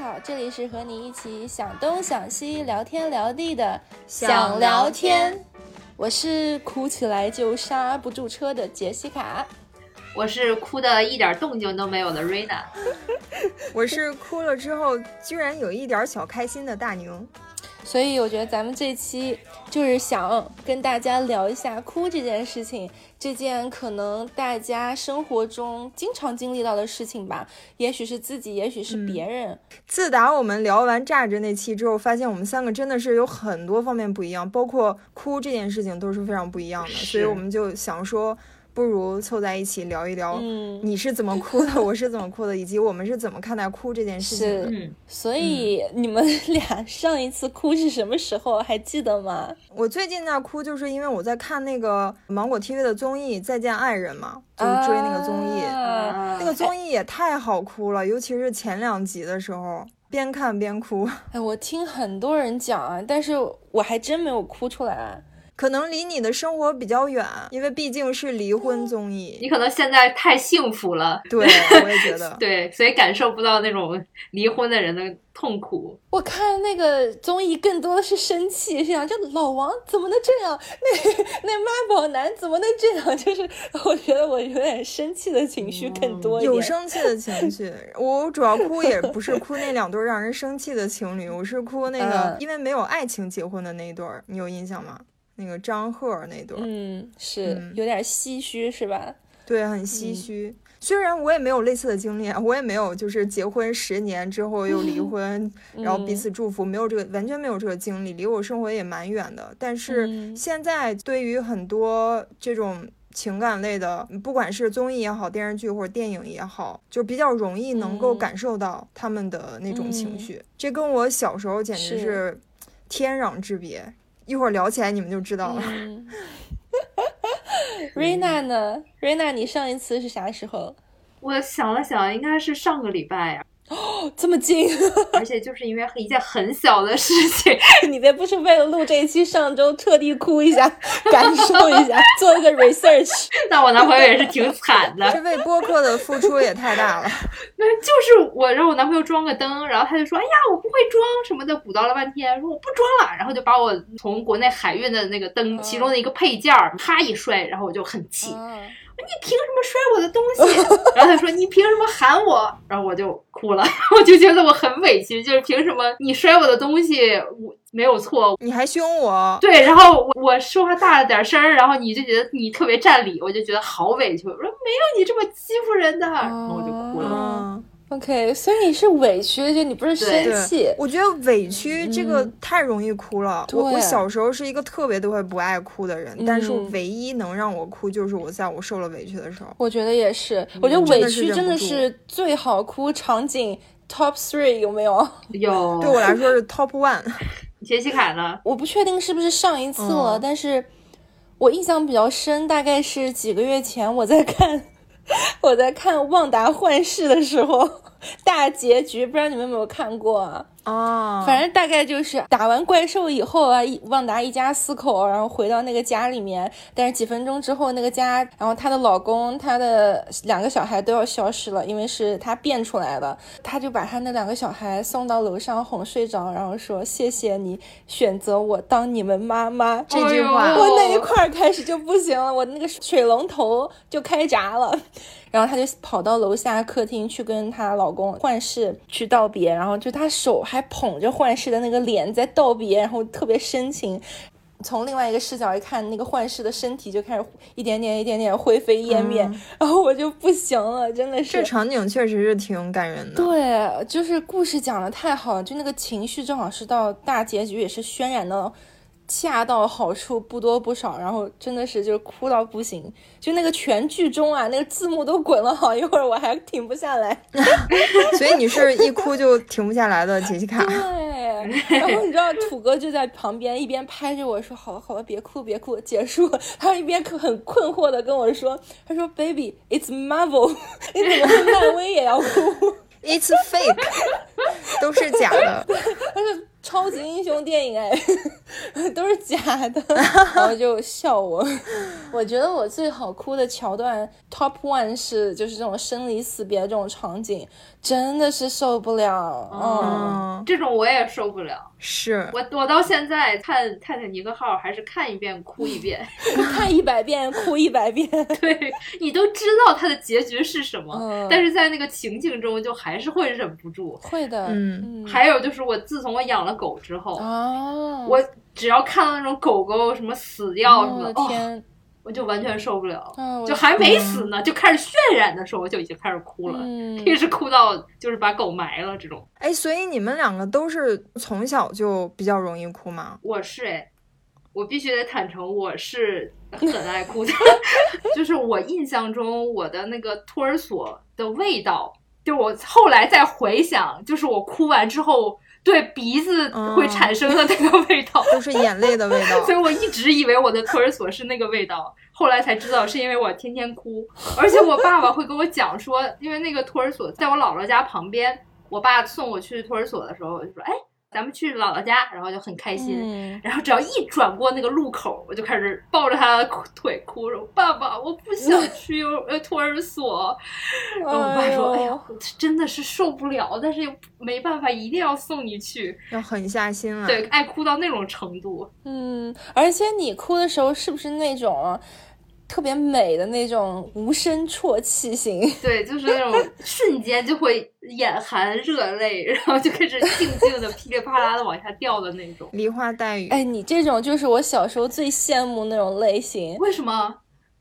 好，这里是和你一起想东想西、聊天聊地的想聊天。我是哭起来就刹不住车的杰西卡，我是哭的一点动静都没有的瑞娜，我是哭了之后居然有一点小开心的大宁。所以我觉得咱们这期就是想跟大家聊一下哭这件事情，这件可能大家生活中经常经历到的事情吧，也许是自己，也许是别人。自打我们聊完榨汁那期之后，发现我们三个真的是有很多方面不一样，包括哭这件事情都是非常不一样的，所以我们就想说。不如凑在一起聊一聊，你是怎么哭的，我是怎么哭的，以及我们是怎么看待哭这件事情的。嗯，所以你们 俩上一次哭是什么时候？还记得吗？我最近在哭，就是因为我在看那个芒果 TV 的综艺《再见爱人》嘛，就追那个综艺，那个综艺也太好哭了，尤其是前两集的时候，边看边哭。哎，我听很多人讲啊，但是我还真没有哭出来。可能离你的生活比较远，因为毕竟是离婚综艺。你可能现在太幸福了，对，我也觉得，对，所以感受不到那种离婚的人的痛苦。我看那个综艺更多的是生气，是想这老王怎么能这样？那那妈宝男怎么能这样？就是我觉得我有点生气的情绪更多一点。有生气的情绪，我主要哭也不是哭那两对让人生气的情侣，我是哭那个因为没有爱情结婚的那一对儿，你有印象吗？那个张赫那对，嗯，是有点唏嘘，是吧？对，很唏嘘。虽然我也没有类似的经历，我也没有就是结婚十年之后又离婚，然后彼此祝福，没有这个完全没有这个经历，离我生活也蛮远的。但是现在对于很多这种情感类的，不管是综艺也好，电视剧或者电影也好，就比较容易能够感受到他们的那种情绪。这跟我小时候简直是天壤之别。一会儿聊起来，你们就知道了。瑞娜呢？瑞娜，你上一次是啥时候？我想了想，应该是上个礼拜呀。哦，这么近，而且就是因为一件很小的事情，你这不是为了录这一期，上周特地哭一下，感受一下，做一个 research。那我男朋友也是挺惨的，这为播客的付出也太大了。那就是我让我男朋友装个灯，然后他就说：“哎呀，我不会装什么的。”鼓捣了半天，说我不装了，然后就把我从国内海运的那个灯其中的一个配件啪一摔，然后我就很气。你凭什么摔我的东西？然后他说你凭什么喊我？然后我就哭了，我就觉得我很委屈，就是凭什么你摔我的东西，我没有错，你还凶我？对，然后我我说话大了点声儿，然后你就觉得你特别占理，我就觉得好委屈。我说没有你这么欺负人的，然后我就哭了。OK，所以你是委屈，就你不是生气。我觉得委屈这个太容易哭了。我我小时候是一个特别特别不爱哭的人，但是唯一能让我哭就是我在我受了委屈的时候。我觉得也是，我觉得委屈真的是最好哭场景 Top Three 有没有？有，对我来说是 Top One。杰西卡呢？我不确定是不是上一次了，但是我印象比较深，大概是几个月前我在看。我在看《旺达幻视》的时候，大结局不知道你们有没有看过啊？哦，反正大概就是打完怪兽以后啊，旺达一家四口，然后回到那个家里面，但是几分钟之后，那个家，然后她的老公、她的两个小孩都要消失了，因为是她变出来的。她就把她那两个小孩送到楼上哄睡着，然后说：“谢谢你选择我当你们妈妈。”这句话，我那一块开始就不行了，我那个水龙头就开闸了。然后她就跑到楼下客厅去跟她老公幻视去道别，然后就她手还捧着幻视的那个脸在道别，然后特别深情。从另外一个视角一看，那个幻视的身体就开始一点点、一点点灰飞烟灭，然后我就不行了，真的是。这场景确实是挺感人的。对，就是故事讲的太好了，就那个情绪正好是到大结局也是渲染的。恰到好处，不多不少，然后真的是就是哭到不行，就那个全剧终啊，那个字幕都滚了好一会儿，我还停不下来。所以你是一哭就停不下来的杰西卡。对，然后你知道土哥就在旁边一边拍着我说：“好了好了，别哭别哭，结束。”他一边很困惑的跟我说：“他说，baby，it's Marvel，你怎么漫威也要哭？It's fake，都是假的。”他说。超级英雄电影哎，都是假的，然后就笑我。我觉得我最好哭的桥段 top one 是就是这种生离死别这种场景，真的是受不了。嗯，这种我也受不了。是我我到现在看《泰坦尼克号》还是看一遍哭一遍，看一百遍哭一百遍。对你都知道它的结局是什么，但是在那个情境中就还是会忍不住。会的，嗯。还有就是我自从我养了狗之后，哦，我只要看到那种狗狗什么死掉什么的，天。我就完全受不了，就还没死呢，就开始渲染的时候，我就已经开始哭了，一直哭到就是把狗埋了这种。哎，所以你们两个都是从小就比较容易哭吗？我是哎，我必须得坦诚，我是很爱哭的。就是我印象中，我的那个托儿所的味道，就我后来再回想，就是我哭完之后。对鼻子会产生的那个味道，都是眼泪的味道。所以我一直以为我的托儿所是那个味道，后来才知道是因为我天天哭，而且我爸爸会跟我讲说，因为那个托儿所在我姥姥家旁边，我爸送我去托儿所的时候我就说，哎。咱们去姥姥家，然后就很开心。然后只要一转过那个路口，我就开始抱着他的腿哭说：“爸爸，我不想 去幼呃托儿所。”然后我爸说：“哎呀，真的是受不了，但是又没办法，一定要送你去，要狠下心来。”对，爱哭到那种程度。嗯，而且你哭的时候是不是那种？特别美的那种无声啜泣型，对，就是那种 瞬间就会眼含热泪，然后就开始静静的噼里啪啦的往下掉的那种梨花带雨。哎，你这种就是我小时候最羡慕那种类型。为什么？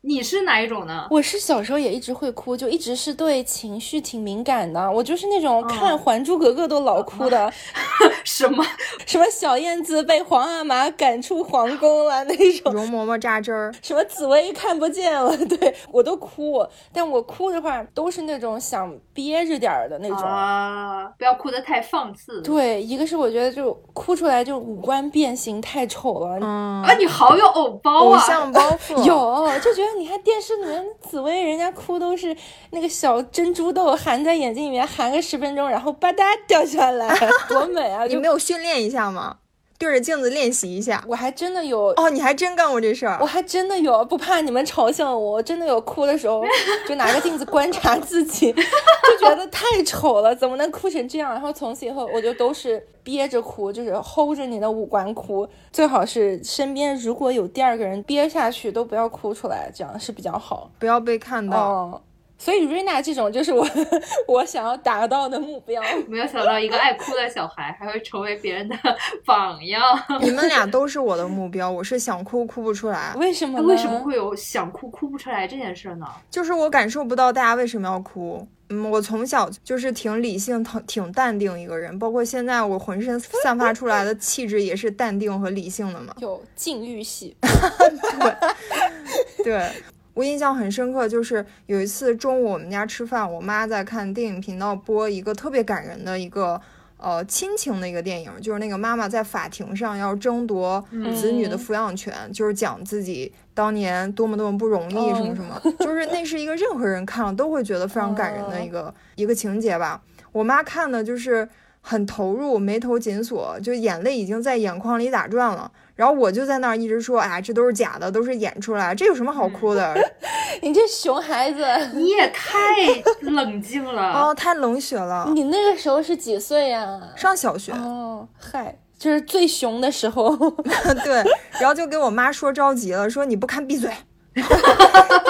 你是哪一种呢？我是小时候也一直会哭，就一直是对情绪挺敏感的。我就是那种看《还珠格格》都老哭的。什么 什么小燕子被皇阿玛赶出皇宫了那种。容嬷嬷扎针儿。什么紫薇看不见了，对我都哭。但我哭的话都是那种想憋着点儿的那种啊，不要哭得太放肆。对，一个是我觉得就哭出来就五官变形太丑了。嗯啊，你好有偶包啊，偶像包袱有，就觉得。你看电视里面紫薇，人家哭都是那个小珍珠豆含在眼睛里面，含个十分钟，然后吧嗒掉下来，多美啊！你没有训练一下吗？对着镜子练习一下。我还真的有哦，你还真干过这事儿。我还真的有，不怕你们嘲笑我，我真的有哭的时候，就拿个镜子观察自己，就觉得太丑了，怎么能哭成这样？然后从此以后，我就都是憋着哭，就是 hold 着你的五官哭，最好是身边如果有第二个人憋下去，都不要哭出来，这样是比较好，不要被看到。所以瑞娜这种就是我 我想要达到的目标。没有想到一个爱哭的小孩还会成为别人的榜样。你们俩都是我的目标，我是想哭哭不出来。为什么？为什么会有想哭哭不出来这件事呢？就是我感受不到大家为什么要哭。嗯，我从小就是挺理性、挺挺淡定一个人，包括现在我浑身散发出来的气质也是淡定和理性的嘛。有禁欲系。对 对。我印象很深刻，就是有一次中午我们家吃饭，我妈在看电影频道播一个特别感人的一个呃亲情的一个电影，就是那个妈妈在法庭上要争夺子女的抚养权，就是讲自己当年多么多么不容易什么什么，就是那是一个任何人看了都会觉得非常感人的一个一个情节吧。我妈看的就是很投入，眉头紧锁，就眼泪已经在眼眶里打转了。然后我就在那儿一直说，哎，这都是假的，都是演出来，这有什么好哭的？你这熊孩子，你也太冷静了 哦，太冷血了。你那个时候是几岁呀？上小学哦，嗨，就是最熊的时候。对，然后就给我妈说着急了，说你不看闭嘴。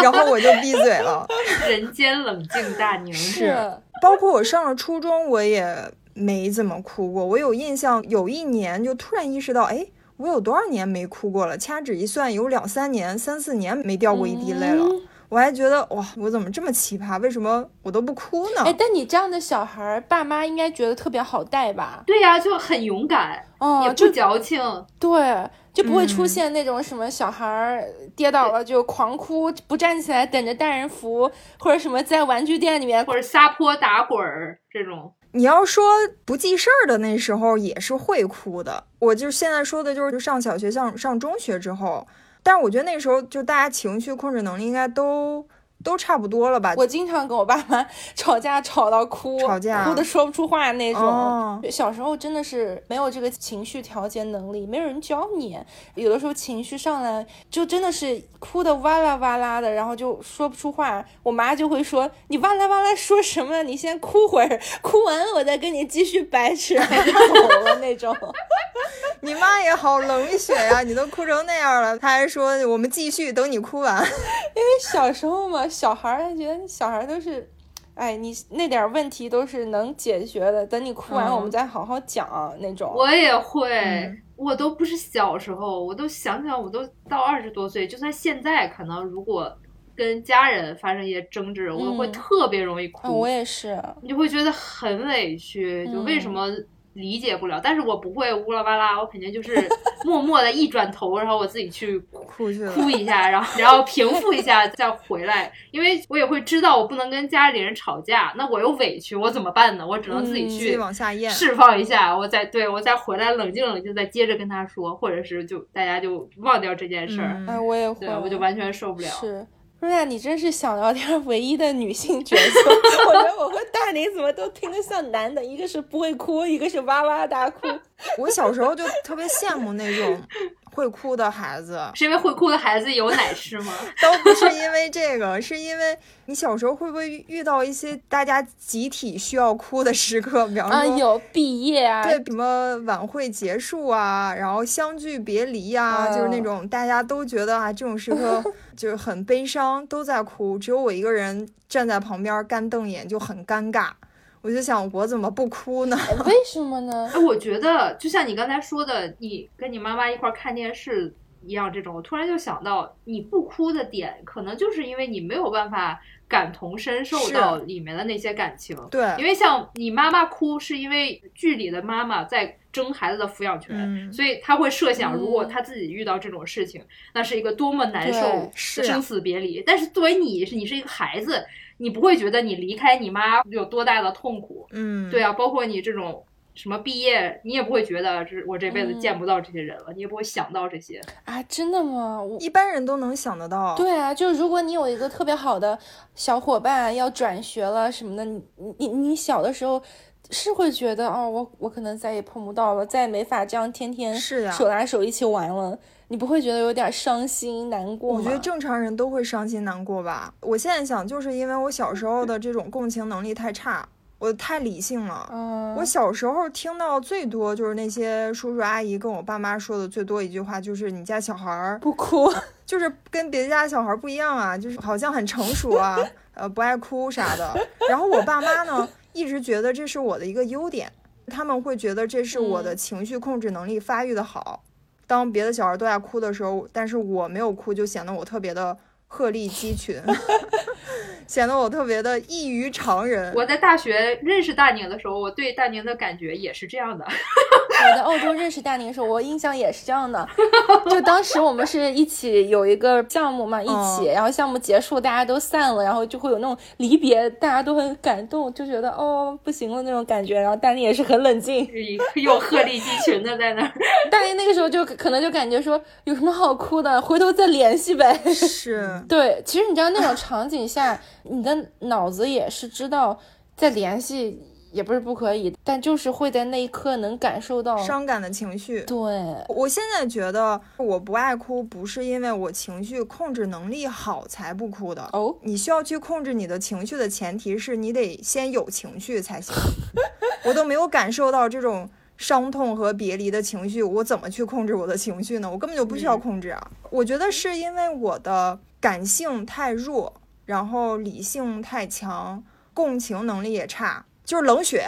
然后我就闭嘴了。人间冷静大牛是，包括我上了初中，我也没怎么哭过。我有印象，有一年就突然意识到，哎。我有多少年没哭过了？掐指一算，有两三年、三四年没掉过一滴泪了。我还觉得哇，我怎么这么奇葩？为什么我都不哭呢？哎，但你这样的小孩，爸妈应该觉得特别好带吧？对呀，就很勇敢，哦，也不矫情，对，就不会出现那种什么小孩跌倒了就狂哭，不站起来等着大人扶，或者什么在玩具店里面或者撒泼打滚儿这种。你要说不记事儿的那时候也是会哭的，我就现在说的就是上小学、上上中学之后，但是我觉得那时候就大家情绪控制能力应该都都差不多了吧？我经常跟我爸妈 吵架，吵到哭，吵架哭的说不出话那种。哦小时候真的是没有这个情绪调节能力，没有人教你。有的时候情绪上来，就真的是哭的哇啦哇啦的，然后就说不出话。我妈就会说：“你哇啦哇啦说什么？你先哭会儿，哭完了我再跟你继续掰扯。”那种。你妈也好冷血呀、你都哭成那样了，她还说我们继续，等你哭完。因为小时候嘛，小孩儿觉得小孩儿都是，哎，你那点儿问题都是能解决的，等你哭完嗯我们再好好讲、那种。我也会，嗯。我都不是小时候，我都想想，我都到二十多岁，就算现在，可能如果跟家人发生一些争执，我都会嗯。特别容易哭，啊，我。也是，你就会觉得很委屈，就为什嗯。么理解不了？但是我不会乌拉巴拉，我肯定就是默默的一转头，然后我自己去哭。哭一下，然后然后平复一下再回来，因为我也会知道我不能跟家里人吵架，那我又委屈，我怎么办呢？我只能自己去往下咽。释放一下，我再对我再回来冷静冷静，再接着跟他说，或者是就大家就忘掉这件事儿，嗯哎，我也会对，我就完全受不了。是。瑞亚，你真是小聊天唯一的女性角色。我觉得我和大林怎么都听得像男的，一个是不会哭，一个是哇哇大哭。我小时候就特别羡慕那种会哭的孩子，是因为会哭的孩子有奶吃吗？都不是因为这个，是因为你小时候会不会遇到一些大家集体需要哭的时刻？比方说，啊，有毕业啊，对什么晚会结束啊，然后相聚别离呀、就是那嗯种大家都觉得啊，这种时刻 就是很悲伤，都在哭，只有我一个人站在旁边干瞪眼，就很尴尬。我就想，我怎么不哭呢？为什么呢？哎，我觉得就像你刚才说的，你跟你妈妈一块儿看电视一样，这种，我突然就想到，你不哭的点，可能就是因为你没有办法感同身受到里面的那些感情。对，因为像你妈妈哭，是因为剧里的妈妈在争孩子的抚养权，嗯所以她会设想，如果嗯她自己遇到这种事情，那是一个多么难受生死别离。但是作为你是你是一个孩子，你不会觉得你离开你妈有多大的痛苦。嗯，对啊，包括你这种什么毕业，你也不会觉得这我这辈子嗯见不到这些人了，你也不会想到这些。啊，真的吗？我一般人都能想得到。对啊，就如果你有一个特别好的小伙伴要转学了什么的，你你你小的时候是会觉得哦，我我可能再也碰不到了，再也没法这样天天是呀手拉手一起玩了，你不会觉得有点伤心难过吗？我觉得正常人都会伤心难过吧。我现在想，就是因为我小时候的这种共情能力太差，我太理性了。嗯，我小时候听到最多就是那些叔叔阿姨跟我爸妈说的最多一句话，就是你家小孩儿不哭，就是跟别家小孩儿不一样啊，就是好像很成熟啊，呃，不爱哭啥的。然后我爸妈呢，一直觉得这是我的一个优点，他们会觉得这是我的嗯情绪控制能力发育的好。当别的小孩都在哭的时候，但是我没有哭，就显得我特别的鹤立鸡群，显得我特别的异于常人。我在大学认识大宁的时候，我对大宁的感觉也是这样的。我在澳洲认识大宁的时候，我印象也是这样的。就当时我们是一起有一个项目嘛，一起，然后项目结束，大家都散了，然后就会有那种离别，大家都很感动，就觉得哦不行了那种感觉。然后大宁也是很冷静，又鹤立鸡群的在那儿。大宁那个时候就可能就感觉说有什么好哭的，回头再联系呗。是，对，其实你知道那种场景下，你的脑子也是知道再联系也不是不可以，但就是会在那一刻能感受到。伤感的情绪。对，我现在觉得我不爱哭，不是因为我情绪控制能力好才不哭的。哦，你需要去控制你的情绪的前提是你得先有情绪才行。我都没有感受到这种伤痛和别离的情绪，我怎么去控制我的情绪呢？我根本就不需要控制啊！我觉得是因为我的感性太弱，然后理性太强，共情能力也差。就是冷血，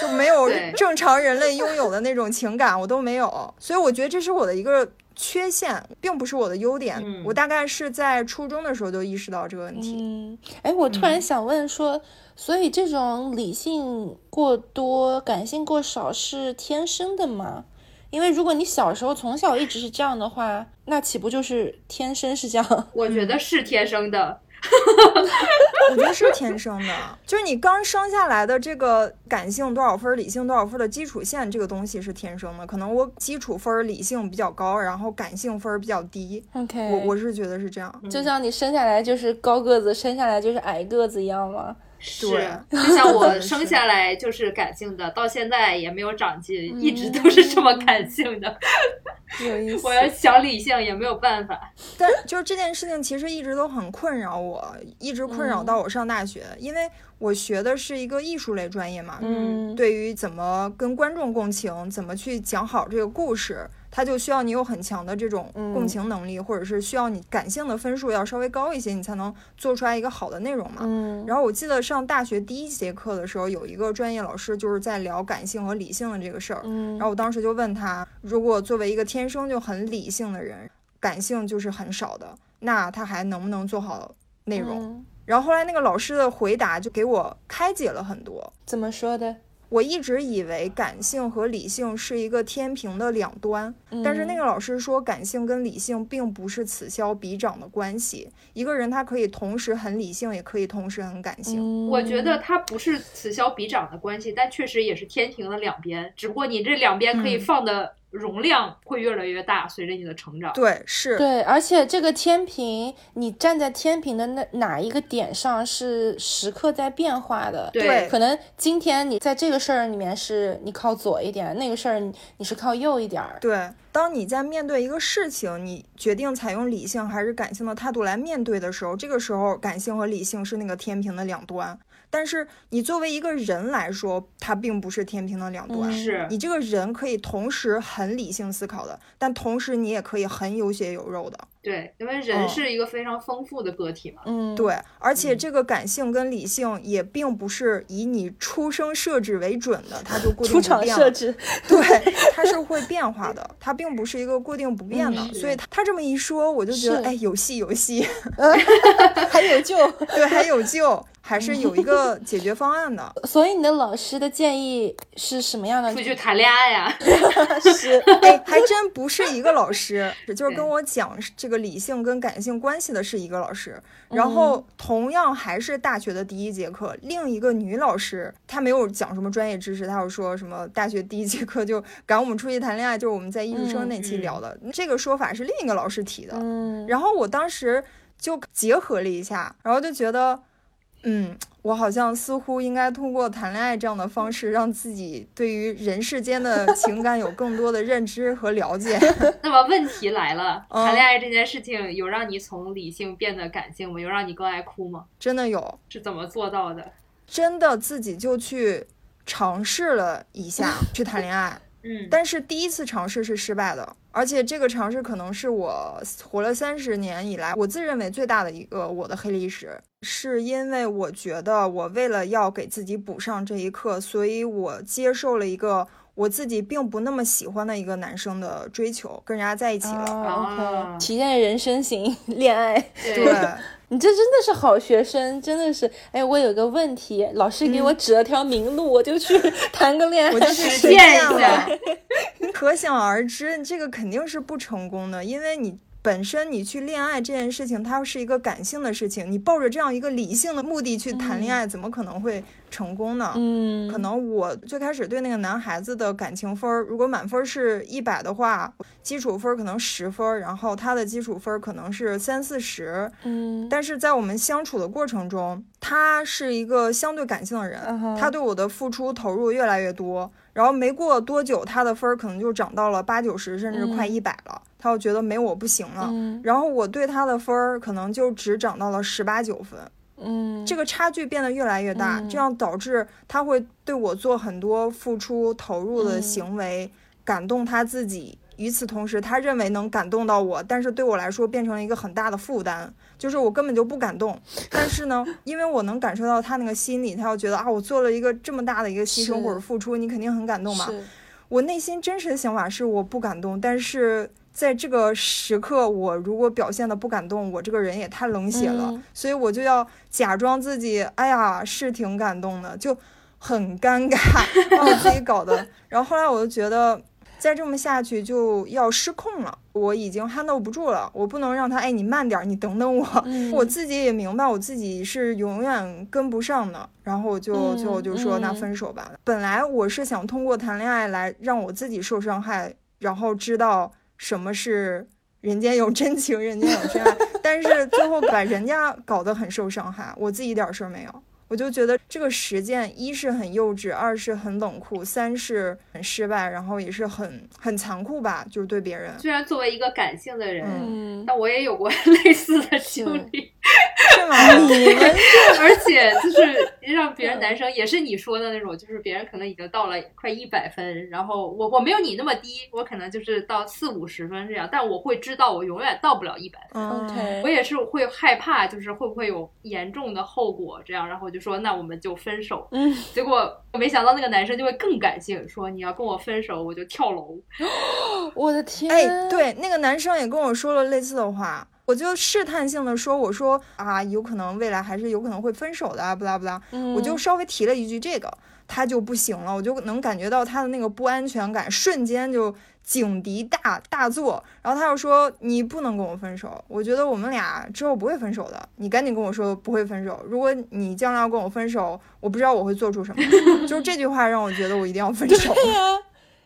就没有 正常人类拥有的那种情感，我都没有，所以我觉得这是我的一个缺陷，并不是我的优点。嗯我大概是在初中的时候就意识到这个问题。嗯，哎，我突然想问说，所以这种理性过多、感性过少是天生的吗？因为如果你小时候从小一直是这样的话，那岂不就是天生是这样？我觉得是天生的。我觉得是天生的，就是你刚生下来的这个感性多少分，理性多少分的基础线，这个东西是天生的。可能我基础分理性比较高，然后感性分比较低。OK，我我是觉得是这样，就像你生下来就是高个子，生下来就是矮个子一样吗？是，就像我 生下来就是感性的，到现在也没有长进，一直都是这么感性的。有意 思。我要想理性也没有办法。但就是这件事情其实一直都很困扰我，一直困扰到我上大学，因为我学的是一个艺术类专业嘛。嗯。对于怎么跟观众共情，怎么去讲好这个故事。它就需要你有很强的这种共情能力，或者是需要你感性的分数要稍微高一些，你才能做出来一个好的内容嘛。嗯。然后我记得上大学第一节课的时候，有一个专业老师就是在聊感性和理性的这个事儿。嗯。然后我当时就问他，如果作为一个天生就很理性的人，感性就是很少的，那他还能不能做好内容？然后后来那个老师的回答就给我开解了很多。怎么说的？我一直以为感性和理性是一个天平的两端，但是那个老师说，感性跟理性并不是此消彼长的关系。一个人他可以同时很理性，也可以同时很感性。我觉得它不是此消彼长的关系，但确实也是天平的两边，只不过你这两边可以放的。容量会越来越大，随着你的成长。对，是对，而且这个天平，你站在天平的那哪一个点上是时刻在变化的。对，可能今天你在这个事儿里面是你靠左一点，那个事儿你是靠右一点。对，当你在面对一个事情，你决定采用理性还是感性的态度来面对的时候，这个时候感性和理性是那个天平的两端。但是你作为一个人来说，它并不是天平的两端。是你这个人可以同时很理性思考的，但同时你也可以很有血有肉的。对，因为人是一个非常丰富的个体嘛。嗯，对，而且这个感性跟理性也并不是以你出生设置为准的，它就固定出厂设置。对，它是会变化的，它并不是一个固定不变的。所以他这么一说，我就觉得哎，有戏有戏，还有救，对，还有救。还是有一个解决方案的，所以你的老师的建议是什么样的？出去谈恋爱呀？是，哎，还真不是一个老师，就是跟我讲这个理性跟感性关系的是一个老师。然后同样还是大学的第一节课，另一个女老师，她没有讲什么专业知识，她有说什么大学第一节课就赶我们出去谈恋爱，就是我们在艺术生那期聊的这个说法是另一个老师提的。嗯，然后我当时就结合了一下，然后就觉得。嗯，我好像似乎应该通过谈恋爱这样的方式，让自己对于人世间的情感有更多的认知和了解。那么问题来了，谈恋爱这件事情有让你从理性变得感性吗？有让你更爱哭吗？真的有，是怎么做到的？真的自己就去尝试了一下去谈恋爱。嗯，但是第一次尝试是失败的，而且这个尝试可能是我活了三十年以来我自认为最大的一个我的黑历史，是因为我觉得我为了要给自己补上这一课，所以我接受了一个我自己并不那么喜欢的一个男生的追求，跟人家在一起了，体验人生型 恋爱，对。你这真的是好学生，真的是。哎，我有个问题，老师给我指了条明路，我就去 谈个恋爱，我就去实践一下。可想而知，这个肯定是不成功的，因为你。本身你去恋爱这件事情，它是一个感性的事情。你抱着这样一个理性的目的去谈恋爱，怎么可能会成功呢？嗯，可能我最开始对那个男孩子的感情分，如果满分是一百的话，基础分可能十分，然后他的基础分可能是三四十。嗯，但是在我们相处的过程中，他是一个相对感性的人，他对我的付出投入越来越多。然后没过多久，他的分儿可能就涨到了八九十，甚至快一百了。他又觉得没我不行了。然后我对他的分儿可能就只涨到了十八九分。嗯，这个差距变得越来越大，这样导致他会对我做很多付出投入的行为，感动他自己。与此同时，他认为能感动到我，但是对我来说变成了一个很大的负担，就是我根本就不感动。但是呢，因为我能感受到他那个心理，他要觉得啊，我做了一个这么大的一个牺牲或者付出，你肯定很感动嘛。我内心真实的想法是我不感动，但是在这个时刻，我如果表现的不感动，我这个人也太冷血了，所以我就要假装自己，哎呀，是挺感动的，就很尴尬，把我自己搞的。然后后来我就觉得。再这么下去就要失控了，我已经 handle 不住了，我不能让他，哎，你慢点，你等等我，我自己也明白我自己是永远跟不上的，然后我就最后就说那分手吧。本来我是想通过谈恋爱来让我自己受伤害，然后知道什么是人间有真情，人间有真爱，但是最后把人家搞得很受伤害，我自己一点事儿没有。我就觉得这个实践，一是很幼稚，二是很冷酷，三是很失败，然后也是很很残酷吧，就是对别人。虽然作为一个感性的人，嗯，但我也有过 类似的经历。是吗？你 们而且就是让别人男生也是你说的那种，就是别人可能已经到了快一百分，然后我我没有你那么低，我可能就是到四五十分这样，但我会知道我永远到不了一百分。我也是会害怕，就是会不会有严重的后果，这样，然后我就说那我们就分手。嗯，结果我没想到那个男生就会更感性，说你要跟我分手，我就跳楼。我的天，哎，，对，那个男生也跟我说了类似的话，我就试探性的说，我说啊，有可能未来还是有可能会分手的啊，不拉不拉，嗯、我就稍微提了一句这个，他就不行了，我就能感觉到他的那个不安全感瞬间就警笛大大作，然后他又说你不能跟我分手，我觉得我们俩之后不会分手的，你赶紧跟我说不会分手，如果你将来要跟我分手，我不知道我会做出什么，就是这句话让我觉得我一定要分手。对呀、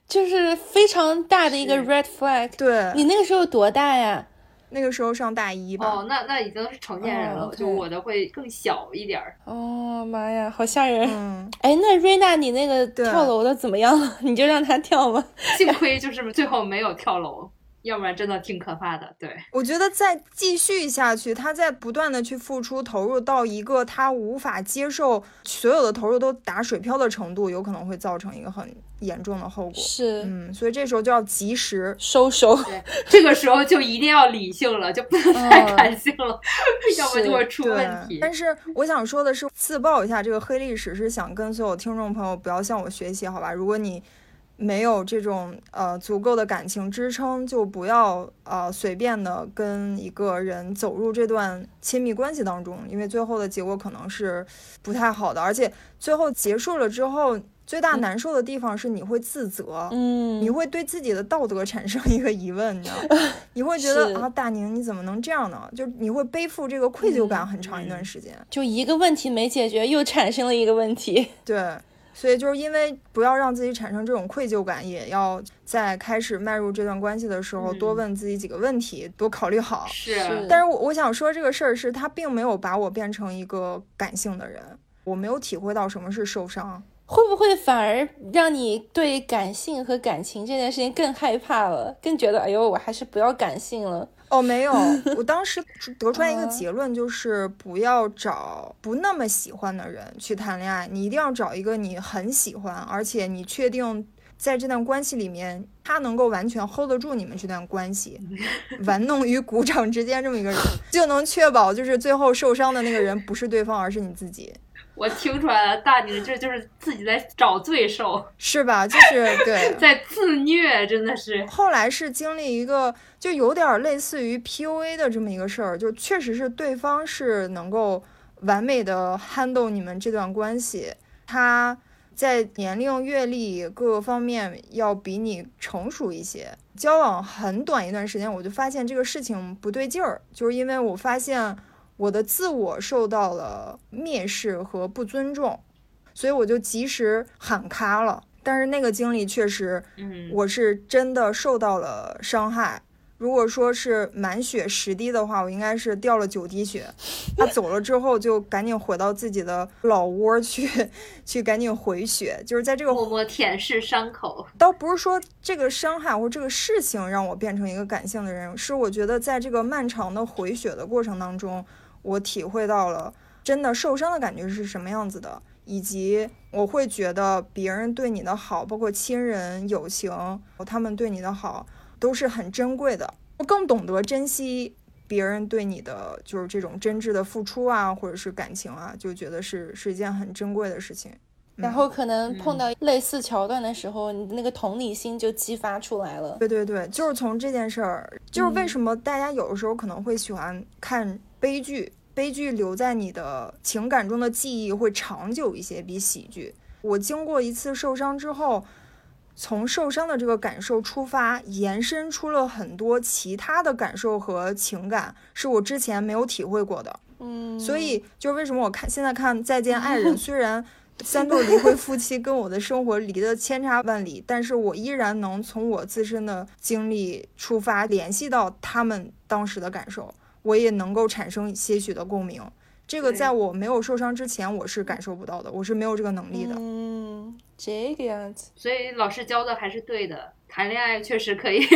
就是非常大的一个 red flag。对，你那个时候多大呀？那个时候上大一吧。哦，那那已经是成年人了，就我的会更小一点儿。哦妈呀，好吓人！嗯，哎，那瑞娜，你那个跳楼的怎么样了？你就让他跳吧。幸亏就是最后没有跳楼，要不然真的挺可怕的。对，我觉得再继续下去，他在不断的去付出投入到一个他无法接受所有的投入都打水漂的程度，有可能会造成一个很严重的后果。是，嗯，所以这时候就要及时。收手。对，这个时候就一定要理性了，就不能太嗯感性了，要不然就会出问题。但是我想说的是，自曝一下这个黑历史，是想跟所有听众朋友不要向我学习，好吧？如果你没有这种呃足够的感情支撑，就不要呃随便的跟一个人走入这段亲密关系当中，因为最后的结果可能是不太好的，而且最后结束了之后，最大难受的地方是你会自责。嗯，你会对自己的道德产生一个疑问，你知道吗？你会觉得啊，大宁你怎么能这样呢？就你会背负这个愧疚感很长一段嗯时间。就一个问题没解决，又产生了一个问题。对，所以就是因为不要让自己产生这种愧疚感，也要在开始迈入这段关系的时候，嗯多问自己几个问题，多考虑好。是是但是我我想说这个事儿是，他并没有把我变成一个感性的人，我没有体会到什么是受伤。会不会反而让你对感性和感情这件事情更害怕了，更觉得哎呦，我还是不要感性了。哦，没有，我当时得出来一个啊。结论，就是不要找不那么喜欢的人去谈恋爱，你一定要找一个你很喜欢，而且你确定在这段关系里面，他能够完全 hold 得住你们这段关系，玩弄于股掌之间这么一个人，就能确保就是最后受伤的那个人不是对方，而是你自己，我听出来了，大宁这就是自己在找罪受，是吧？就是对。在自虐，真的是。后来是经历一个就有点类似于 PUA 的这么一个事儿，就确实是对方是能够完美的 handle 你们这段关系，他在年龄、阅历各个方面要比你成熟一些。交往很短一段时间，我就发现这个事情不对劲儿，就是因为我发现我的自我受到了蔑视和不尊重，所以我就及时喊卡了。但是那个经历确实嗯，我是真的受到了伤害。如果说是满血十滴的话，我应该是掉了九滴血。他走了之后，就赶紧回到自己的老窝去，去赶紧回血。就是在这个默默舔舐伤口。倒不是说这个伤害或这个事情让我变成一个感性的人，是我觉得在这个漫长的回血的过程当中，我体会到了真的受伤的感觉是什么样子的，以及我会觉得别人对你的好，包括亲人、友情，他们对你的好都是很珍贵的。我更懂得珍惜别人对你的就是这种真挚的付出啊，或者是感情啊，就觉得是是一件很珍贵的事情。然后可能碰到类似桥段的时候，你的那个同理心就激发出来了。对对对，就是从这件事儿，就是为什么大家有的时候可能会喜欢看悲剧，悲剧留在你的情感中的记忆会长久一些，比喜剧。我经过一次受伤之后，从受伤的这个感受出发，延伸出了很多其他的感受和情感，是我之前没有体会过的。嗯，所以就是为什么我看现在看《再见爱人》，虽然三对离婚夫妻跟我的生活离得千差万里，但是我依然能从我自身的经历出发，联系到他们当时的感受，我也能够产生些许的共鸣。这个在我没有受伤之前，我是感受不到的，我是没有这个能力的。嗯，这个样子。所以老师教的还是对的，谈恋爱确实可以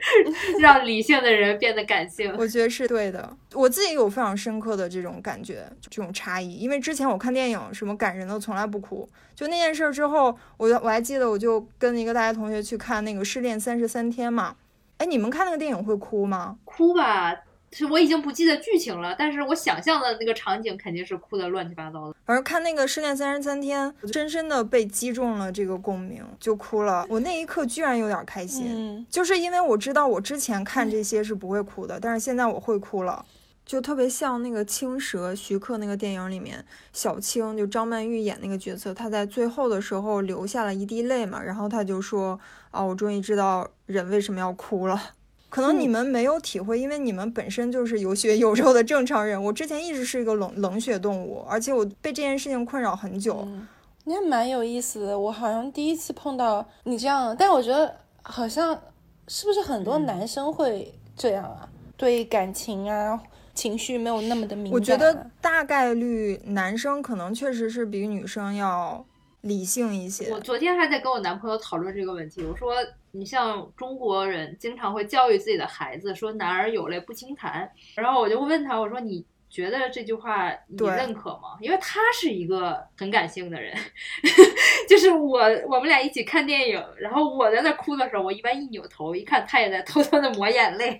让理性的人变得感性。我觉得是对的，我自己有非常深刻的这种感觉，这种差异。因为之前我看电影，什么感人的从来不哭。就那件事之后，我我还记得，我就跟一个大学同学去看那个《失恋三十三天》嘛。哎，你们看那个电影会哭吗？哭吧。是我已经不记得剧情了，但是我想象的那个场景肯定是哭的乱七八糟的。反正看那个《失恋三十三天》，深深的被击中了这个共鸣，就哭了。我那一刻居然有点开心，就是因为我知道我之前看这些是不会哭的，但是现在我会哭了，就特别像那个《青蛇》徐克那个电影里面，小青就张曼玉演那个角色，她在最后的时候流下了一滴泪嘛，然后她就说：“啊，我终于知道人为什么要哭了。”可能你们没有体会，因为你们本身就是有血有肉的正常人。我之前一直是一个冷冷血动物，而且我被这件事情困扰很久。你还蛮有意思的，我好像第一次碰到你这样，但我觉得好像是不是很多男生会这样啊？对感情啊、情绪没有那么的敏感。我觉得大概率男生可能确实是比女生要理性一些。我昨天还在跟我男朋友讨论这个问题，我说。你像中国人经常会教育自己的孩子说“男儿有泪不轻弹”，然后我就问他，我说你觉得这句话你认可吗？因为他是一个很感性的人，就是我我们俩一起看电影，然后我在那哭的时候，我一般一扭头一看，他也在偷偷的抹眼泪，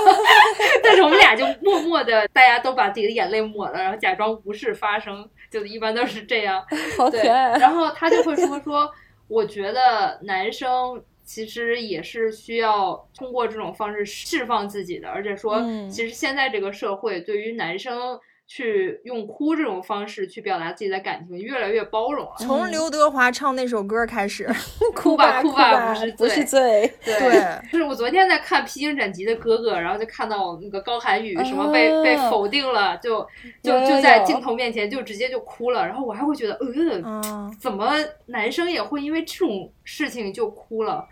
但是我们俩就默默的，大家都把自己的眼泪抹了，然后假装无事发生，就一般都是这样。好可爱。然后他就会说说，我觉得男生。其实也是需要通过这种方式释放自己的，而且说，其实现在这个社会对于男生去用哭这种方式去表达自己的感情越来越包容了。从刘德华唱那首歌开始，哭吧哭吧不是罪。对，就是我昨天在看《披荆斩棘的哥哥》，然后就看到那个高寒宇什么被被否定了，就就就在镜头面前就直接就哭了，然后我还会觉得，呃，怎么男生也会因为这种事情就哭了？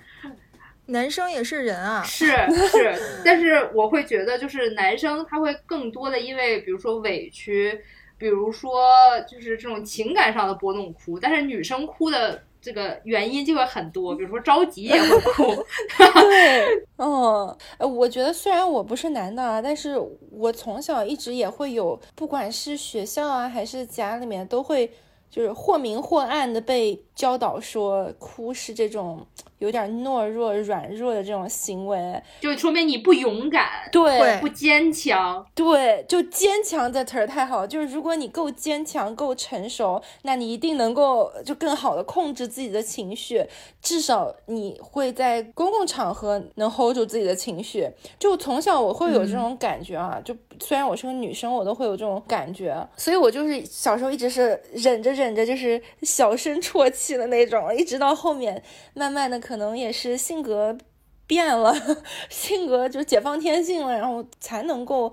男生也是人啊，是是，但是我会觉得，就是男生他会更多的因为，比如说委屈，比如说就是这种情感上的波动哭，但是女生哭的这个原因就会很多，比如说着急也会哭。对，嗯，我觉得虽然我不是男的啊，但是我从小一直也会有，不管是学校啊还是家里面，都会就是或明或暗的被教导说，哭是这种。有点懦弱、软弱的这种行为，就说明你不勇敢，对，不坚强，对，就坚强的词儿太好。就是如果你够坚强、够成熟，那你一定能够就更好的控制自己的情绪，至少你会在公共场合能 hold 住自己的情绪。就从小我会有这种感觉啊，就虽然我是个女生，我都会有这种感觉，所以我就是小时候一直是忍着忍着，就是小声啜泣的那种，一直到后面慢慢的。可能也是性格变了，性格就解放天性了，然后才能够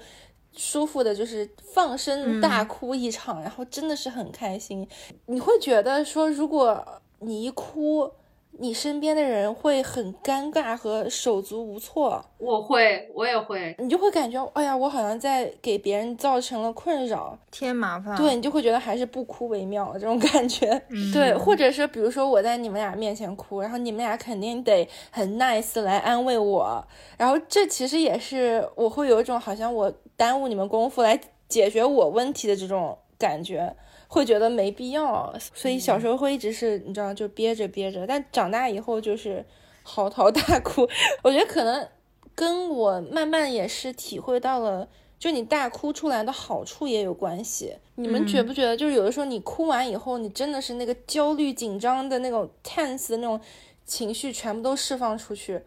舒服的，就是放声大哭一场，然后真的是很开心。你会觉得说，如果你一哭。你身边的人会很尴尬和手足无措，我会，我也会，你就会感觉，哎呀，我好像在给别人造成了困扰，添麻烦。对你就会觉得还是不哭为妙这种感觉。对，或者是比如说我在你们俩面前哭，然后你们俩肯定得很 nice 来安慰我，然后这其实也是我会有一种好像我耽误你们功夫来解决我问题的这种感觉。会觉得没必要，所以小时候会一直是你知道就憋着憋着，但长大以后就是嚎啕大哭。我觉得可能跟我慢慢也是体会到了，就你大哭出来的好处也有关系。你们觉不觉得，就是有的时候你哭完以后，你真的是那个焦虑紧张的那种 tense 的那种情绪全部都释放出去，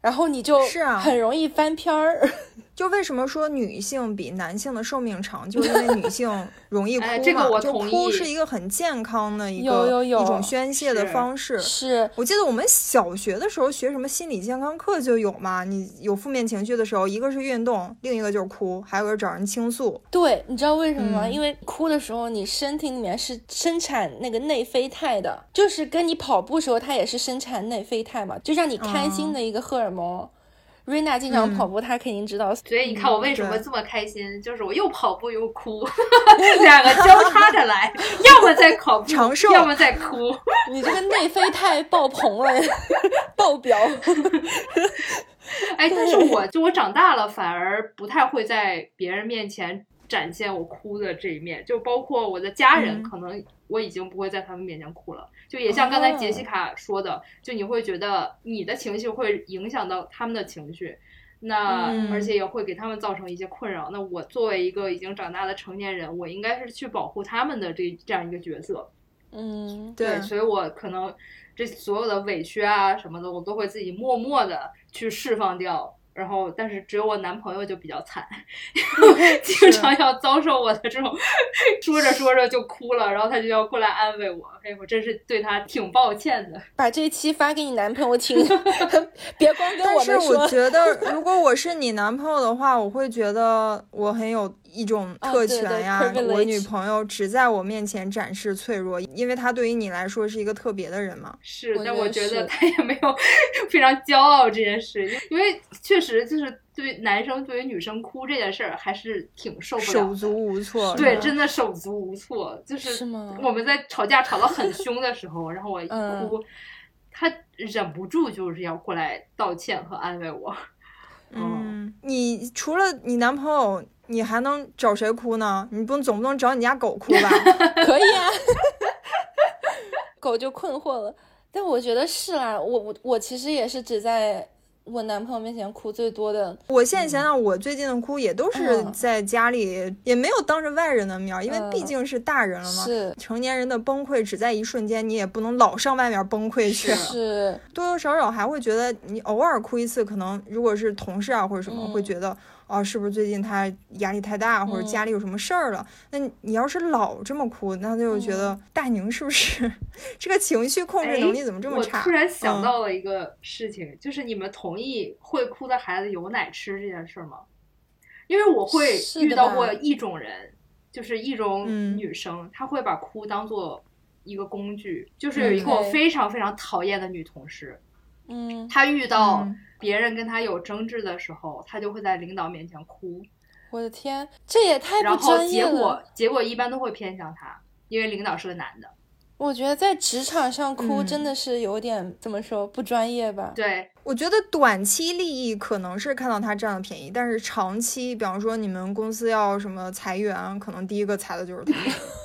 然后你就很容易翻篇儿。就为什么说女性比男性的寿命长，就是因为 女性容易哭嘛。这个我就哭是一个很健康的一个有有有一种宣泄的方式。是我记得我们小学的时候学什么心理健康课就有嘛，你有负面情绪的时候，一个是运动，另一个就是哭，还有个是找人倾诉。对，你知道为什么吗？嗯因为哭的时候，你身体里面是生产那个内啡肽的，就是跟你跑步时候，它也是生产内啡肽嘛，就让你开心的一个荷尔蒙。瑞娜经常跑步，她肯定知道。所以你看我为什么这么开心，就是我又跑步又哭，两个交叉着来，要么在跑步长寿，要么在哭。你这个内啡肽爆棚了，爆表。哎，但是我就我长大了，反而不太会在别人面前展现我哭的这一面，就包括我的家人，嗯可能我已经不会在他们面前哭了。就也像刚才杰西卡说的，就你会觉得你的情绪会影响到他们的情绪。那、嗯而且也会给他们造成一些困扰。那我作为一个已经长大的成年人，我应该是去保护他们的这这样一个角色。嗯，对，所以我可能这所有的委屈啊什么的，我都会自己默默的去释放掉。然后，但是只有我男朋友就比较惨，经常要遭受我的这种 说着说着就哭了，然后他就要过来安慰我。哎，我真是对他挺抱歉的。把这一期发给你男朋友听，别光跟但是我们说。我觉得，如果我是你男朋友的话，我会觉得我很有一种特哦对对权呀。我女朋友只在我面前展示脆弱，因为她对于你来说是一个特别的人嘛。是，但我觉得是他也没有 非常骄傲这件事，因为确实就是对男生对于女生哭这件事儿还是挺受不了。手足无措。对，真的手足无措，就是是吗我们在吵架吵得很凶的时候，然后我一嗯哭，他忍不住就是要过来道歉和安慰我。嗯，你除了你男朋友，你还能找谁哭呢？你不能总不能找你家狗哭吧？可以啊。狗就困惑了，但我觉得是啦，我我我其实也是只在我男朋友面前哭最多的。我现在想想，我最近的哭也都是嗯在家里，也没有当着外人的面儿，因为嗯毕竟是大人了嘛。是成年人的崩溃只在一瞬间，你也不能老上外面崩溃去。是，多多少少还会觉得，你偶尔哭一次，可能如果是同事啊或者什么，嗯会觉得哦，是不是最近他压力太大，或者嗯家里有什么事儿了？那你你要是老这么哭，那就觉得大宁是不是 这个情绪控制能力怎么这么差？哎我突然想嗯到了一个事情，就是你们同意会哭的孩子有奶吃这件事儿吗？因为我会遇到过一种人，就是一种嗯女生，她会把哭当做一个工具。就是有一个我非常非常讨厌的女同事，嗯，他遇到嗯别人跟他有争执的时候，他就会在领导面前哭，我的天，这也太不专业了结果了。结果一般都会偏向他，因为领导是个男的。我觉得在职场上哭嗯真的是有点、怎么说不专业吧？对，我觉得短期利益可能是看到他占了便宜，但是长期，比方说你们公司要什么裁员，可能第一个裁的就是他，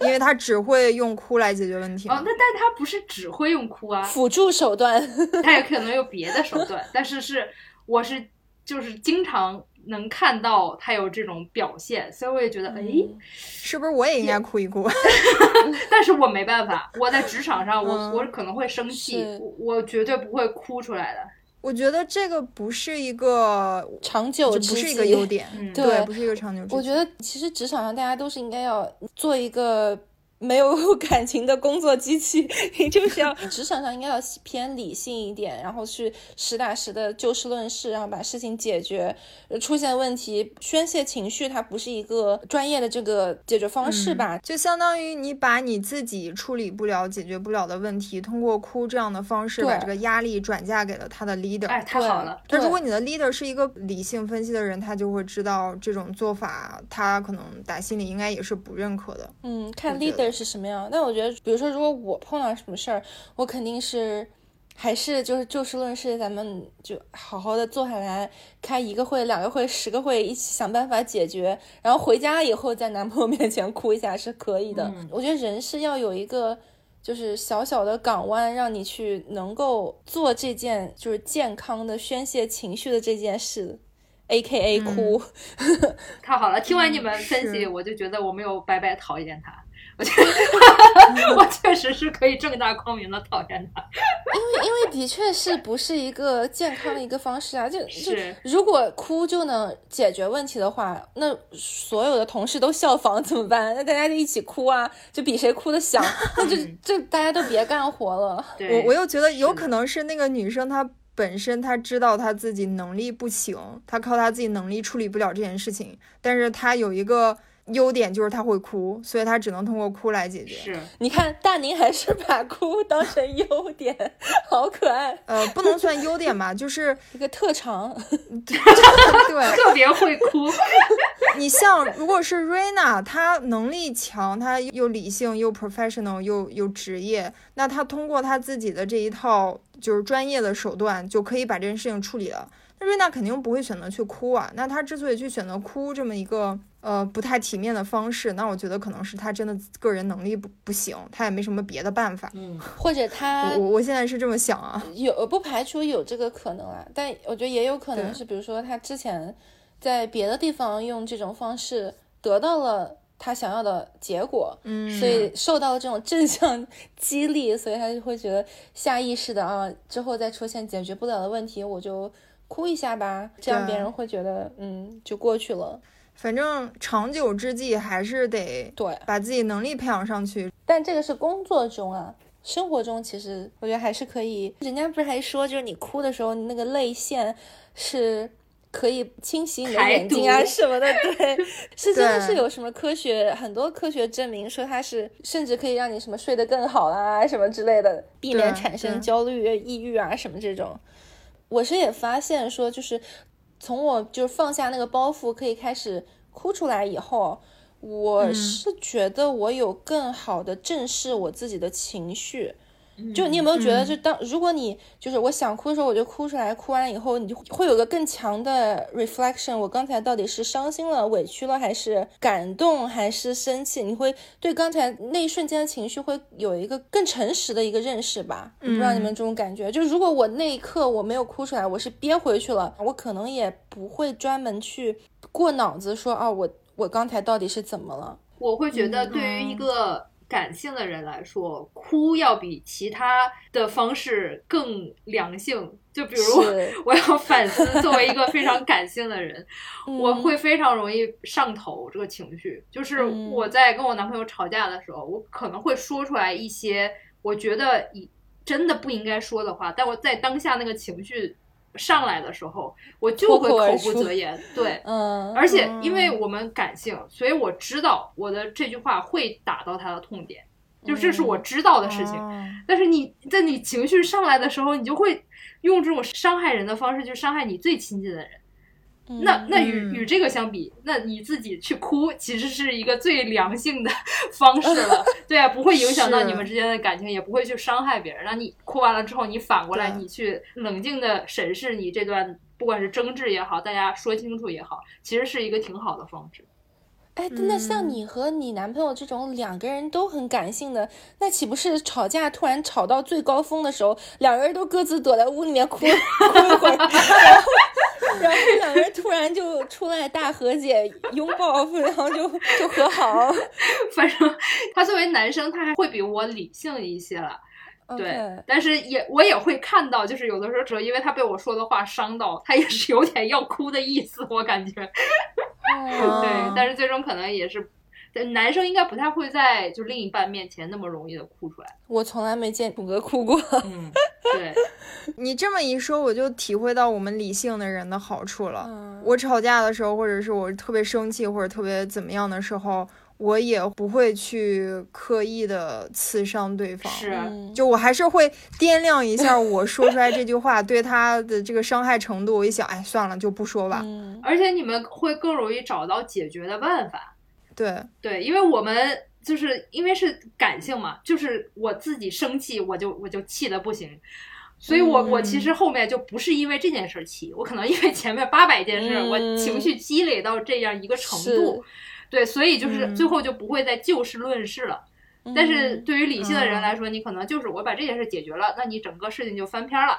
因为他只会用哭来解决问题。哦，那但他不是只会用哭啊，辅助手段，他也可能有别的手段，但是是我是就是经常能看到他有这种表现，所以我也觉得，哎，嗯是不是我也应该哭一哭？但是我没办法，我在职场上，我、嗯我可能会生气，我我绝对不会哭出来的。我觉得这个不是一个，长久不是一个优点，嗯对对，不是一个长久之。我觉得其实职场上大家都是应该要做一个没有感情的工作机器，你就是要职场上应该要偏理性一点，然后去实打实的就事论事，然后把事情解决。呃出现问题宣泄情绪，它不是一个专业的这个解决方式吧？就相当于你把你自己处理不了、解决不了的问题，通过哭这样的方式，把这个压力转嫁给了他的 leader。哎，太好了，对那如果你的 leader 是一个理性分析的人，他就会知道这种做法，他可能打心里应该也是不认可的。嗯，看我是什么样。但我觉得，比如说，如果我碰到什么事儿，我肯定是还是就是就事论事，咱们就好好的坐下来开一个会、两个会、十个会，一起想办法解决。然后回家以后，在男朋友面前哭一下是可以的。嗯我觉得人是要有一个。就是小小的港湾，让你去能够做这件就是健康的宣泄情绪的这件事。，A K A 哭。太好了，听完你们分析，是我就觉得我没有白白讨厌他。我觉得我确实是可以正大光明的讨厌他。因为因为的确是不是一个健康的一个方式啊？就就是如果哭就能解决问题的话，那所有的同事都效仿怎么办？那大家就一起哭啊，就比谁哭的响，那就就大家都别干活了。我我又觉得有可能是那个女生她本身她知道她自己能力不行，她靠她自己能力处理不了这件事情，但是她有一个优点就是他会哭，所以他只能通过哭来解决。是你看大宁还是把哭当成优点，好可爱，呃，不能算优点吧，就是一个特长。对特别会哭。你像如果是瑞娜，她能力强，她又理性又 professional 又又职业，那她通过她自己的这一套就是专业的手段，就可以把这件事情处理了。那瑞娜肯定不会选择去哭啊。那她之所以去选择哭这么一个呃不太体面的方式，那我觉得可能是他真的个人能力不不行，他也没什么别的办法。嗯，或者他我我我现在是这么想啊。有不排除有这个可能啊，但我觉得也有可能是，比如说他之前在别的地方用这种方式得到了他想要的结果，嗯，所以受到了这种正向 激励，所以他就会觉得下意识的啊，之后再出现解决不了的问题，我就哭一下吧，这样别人会觉得嗯就过去了。反正长久之计还是得对，把自己能力培养上去。但这个是工作中啊，生活中其实我觉得还是可以。人家不是还说，就是你哭的时候，你那个泪腺是可以清洗你的眼睛啊什么的。对，是真的是有什么科学，很多科学证明说它是甚至可以让你什么睡得更好啦，什么之类的，避免产生焦虑、抑郁啊什么这种。我是也发现说，就是从我就是放下那个包袱，可以开始哭出来以后，我嗯是觉得我有更好的正视我自己的情绪。就你有没有觉得，嗯就当如果你就是我想哭的时候，我就哭出来，哭完以后，你就会有个更强的 reflection。我刚才到底是伤心了、委屈了，还是感动，还是生气？你会对刚才那一瞬间的情绪会有一个更诚实的一个认识吧？我不知道你们这种感觉。就如果我那一刻我没有哭出来，我是憋回去了，我可能也不会专门去过脑子说啊，我我刚才到底是怎么了？我会觉得对于一个感性的人来说，哭要比其他的方式更良性。就比如是我要反思，作为一个非常感性的人，我嗯会非常容易上头这个情绪。就是嗯我在跟我男朋友吵架的时候，我可能会说出来一些我觉得以真的不应该说的话，但我在当下那个情绪上来的时候，我就会口不择言。对，嗯，而且因为我们感性，所以我知道我的这句话会打到他的痛点，就这是我知道的事情。哦但是你在你情绪上来的时候，你就会用这种伤害人的方式去伤害你最亲近的人。那那与嗯与这个相比，那你自己去哭其实是一个最良性的 方式了，对啊，不会影响到你们之间的感情，也不会去伤害别人。那你哭完了之后，你反过来你去冷静的审视你这段，不管是争执也好，大家说清楚也好，其实是一个挺好的方式。哎，那像嗯你和你男朋友这种两个人都很感性的，那岂不是吵架突然吵到最高峰的时候，两个人都各自躲在屋里面哭 哭一会儿，然后然后两个人突然就出来大和解、拥抱，然后就就和好。反正他作为男生，他还会比我理性一些了。对但是也我也会看到，就是有的时候，只要因为他被我说的话伤到，他也是有点要哭的意思，我感觉。哦 对哦，但是最终可能也是，男生应该不太会在就另一半面前那么容易的哭出来。我从来没见楚哥哭过。嗯，对，你这么一说，我就体会到我们理性的人的好处了。嗯我吵架的时候，或者是我特别生气或者特别怎么样的时候，我也不会去刻意的刺伤对方。是，嗯就我还是会掂量一下我说出来这句话 对他的这个伤害程度。我一想，哎，算了，就不说吧。嗯而且你们会更容易找到解决的办法。对，对，因为我们就是因为是感性嘛，就是我自己生气，我就我就气的不行。所以我，我其嗯实后面就不是因为这件事儿气，我可能因为前面八百件事，嗯我情绪积累到这样一个程度，对，所以就是嗯最后就不会再就事论事了。但是嗯对于理性的人嗯来说，你可能就是我把这件事解决了，那你整个事情就翻篇了。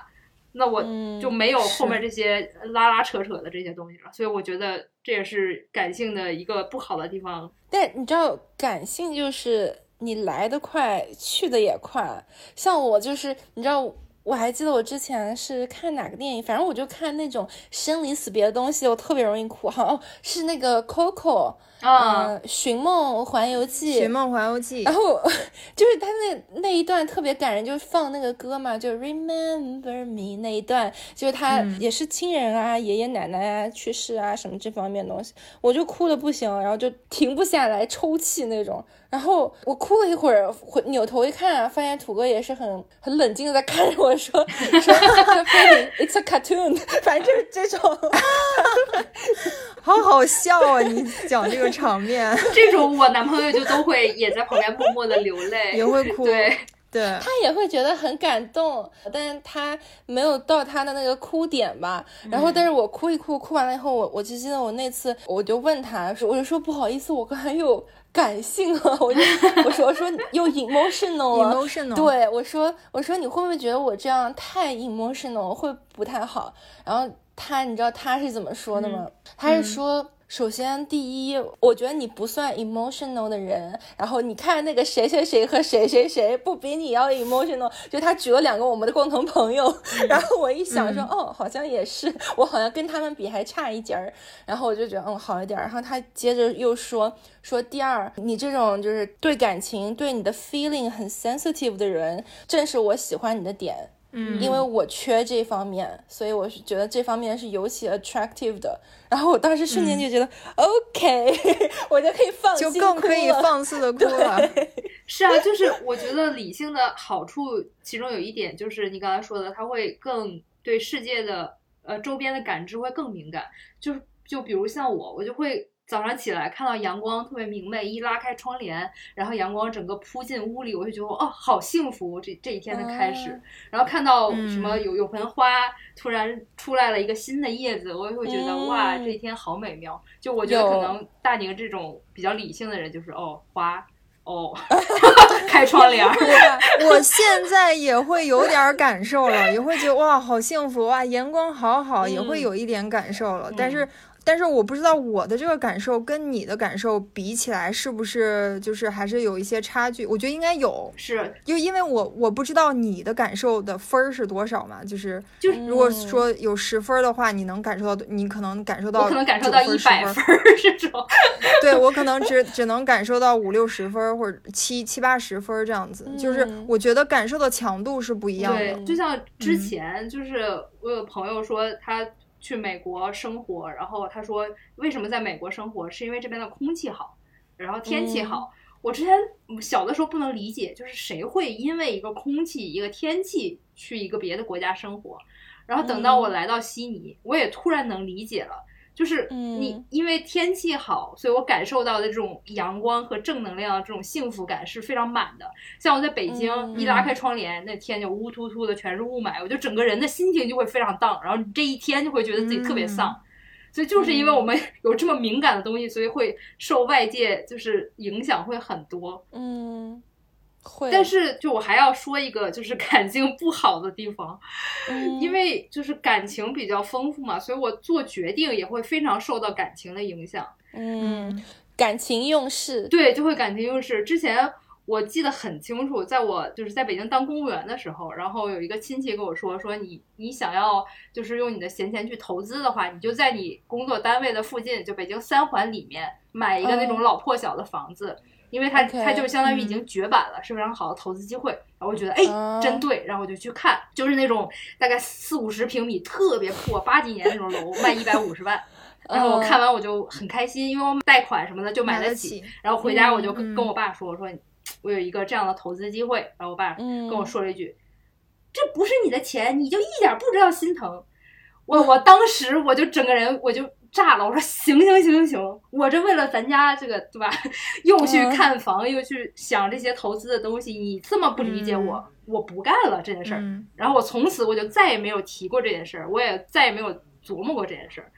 那我嗯就没有后面这些拉拉扯扯的这些东西了。所以我觉得这也是感性的一个不好的地方。但你知道，感性就是你来得快，去的也快。像我就是，你知道，我还记得我之前是看哪个电影，反正我就看那种生离死别的东西，我特别容易哭。好像是那个 Coco，啊，嗯，《寻梦环游记》。寻梦环游记然》，后就是他那那一段特别感人，就是放那个歌嘛，就 Remember Me 那一段，就是他嗯也是亲人啊、爷爷奶奶啊去世啊什么这方面的东西，我就哭的不行，然后就停不下来抽泣那种。然后我哭了一会儿，回扭头一看、啊，发现土哥也是很很冷静的在看着我说 说 It's a cartoon，反正就是这种。好好笑啊！你讲这个场面 这种我男朋友就都会也在旁边默默的流泪，也会哭，对，对，他也会觉得很感动，但是他没有到他的那个哭点吧。然后，但是我哭一哭，哭完了以后，我我就记得我那次，我就问他说，我就说不好意思，我刚才又感性了，我就我说我说又 emotional 了。emotional，，对我说，我说你会不会觉得我这样太 emotional 会不太好？然后他，你知道他是怎么说的吗？他是说。首先，第一，我觉得你不算 emotional 的人。然后你看那个谁谁谁和谁谁谁不比你要 emotional，就他举了两个我们的共同朋友。然后我一想说，哦，好像也是，我好像跟他们比还差一截儿。然后我就觉得，嗯，好一点儿。然后他接着又说，说第二，你这种就是对感情、对你的 feeling 很 sensitive 的人，正是我喜欢你的点。嗯，因为我缺这方面，所以我是觉得这方面是尤其 attractive 的。然后我当时瞬间就觉得、OK，我就可以放心就更可以放肆的 哭了，是啊，就是我觉得理性的好处，其中有一点就是你刚才说的，他会更对世界的呃周边的感知会更敏感。就就比如像我，我就会早上起来看到阳光特别明媚，一拉开窗帘，然后阳光整个扑进屋里，我就觉得哦，好幸福，这这一天的开始。啊然后看到嗯什么有有盆花突然出来了一个新的叶子，我也会觉得、嗯哇，这一天好美妙。就我觉得可能大宁这种比较理性的人，就是哦花。哦 开窗帘儿，我我现在也会有点儿感受了，也会觉得哇，好幸福哇，阳光好好，也会嗯有一点感受了。但是，但是我不知道我的这个感受跟你的感受比起来，是不是就是还是有一些差距？我觉得应该有，是就因为我我不知道你的感受的分儿是多少嘛，就是就是如果嗯说有十分儿的话，你能感受到，你可能感受到，我可能感受到一百分分儿，这种。对我可能只只能感受到五六十分儿或者七七八十分儿这样子，就是嗯我觉得感受的强度是不一样的。对，就像之前就是我有朋友说他去美国生活，然后他说为什么在美国生活，是因为这边的空气好，然后天气好。我之前小的时候不能理解，就是谁会因为一个空气、一个天气去一个别的国家生活，然后等到我嗯来到悉尼，我也突然能理解了。就是你嗯因为天气好，所以我感受到的这种阳光和正能量，这种幸福感是非常满的。像我在北京，嗯一拉开窗帘，那天就乌突突的，全是雾霾，我就整个人的心情就会非常荡，然后你这一天就会觉得自己特别丧。所以就是因为我们有这么敏感的东西，所以会受外界就是影响会很多。嗯，会，但是就我还要说一个就是感情不好的地方，嗯因为就是感情比较丰富嘛，所以我做决定也会非常受到感情的影响。嗯，感情用事，对，就会感情用事。之前我记得很清楚，在我就是在北京当公务员的时候，然后有一个亲戚跟我说，说你你想要就是用你的闲钱去投资的话，你就在你工作单位的附近，就北京三环里面买一个那种嗯老破小的房子。因为它它就相当于已嗯经绝版了，是非常好的投资机会。然后我觉得，哎，啊真对，然后我就去看，就是那种大概四五十平米，特别破，八几年那种楼，卖一百五十万。然后我看完我就很开心，因为我贷款什么的就买买得得起。然后回家我就嗯跟跟我爸说，我说我有一个这样的投资机会。然后我爸嗯跟我说了一句：“这不是你的钱，你就一点不知道心疼。”我我当时我就整个人我就炸了，我说行行行行，我这为了咱家这个对吧，又去嗯看房，又去想这些投资的东西，你这么不理解我，我不干了这件事儿。嗯，然后我从此我就再也没有提过这件事儿，我也再也没有琢磨过这件事儿。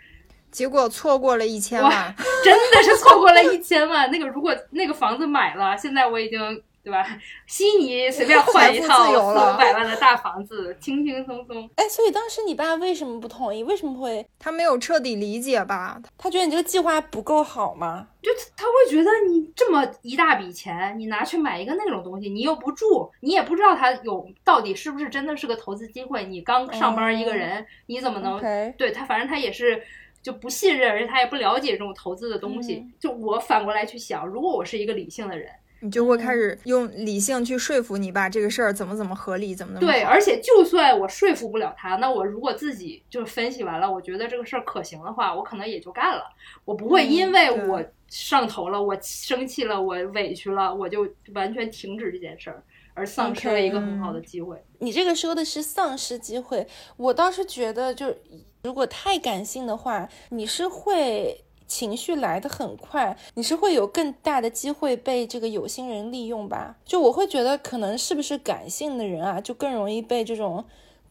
结果错过了一千哇万，真的是错过了一千万。那个如果那个房子买了，现在我已经对吧？悉尼随便换一套四五百万的大房子，轻轻松松。哎，所以当时你爸为什么不同意？为什么会？他没有彻底理解吧？他觉得你这个计划不够好吗？就他会觉得你这么一大笔钱，你拿去买一个那种东西，你又不住，你也不知道他有到底是不是真的是个投资机会。你刚上班一个人，你怎么能对他？反正他也是。就不信任，而且他也不了解这种投资的东西。就我反过来去想，如果我是一个理性的人，你就会开始用理性去说服你爸这个事儿怎么怎么合理，怎么怎么对。而且就算我说服不了他，那我如果自己就分析完了，我觉得这个事儿可行的话，我可能也就干了。我不会因为我上头了，我生气了，我委屈了，我就完全停止这件事儿，而丧失了一个很好的机会。你这个说的是丧失机会，我倒是觉得就。如果太感性的话，你是会情绪来的很快，你是会有更大的机会被这个有心人利用吧？就我会觉得，可能是不是感性的人啊，就更容易被这种。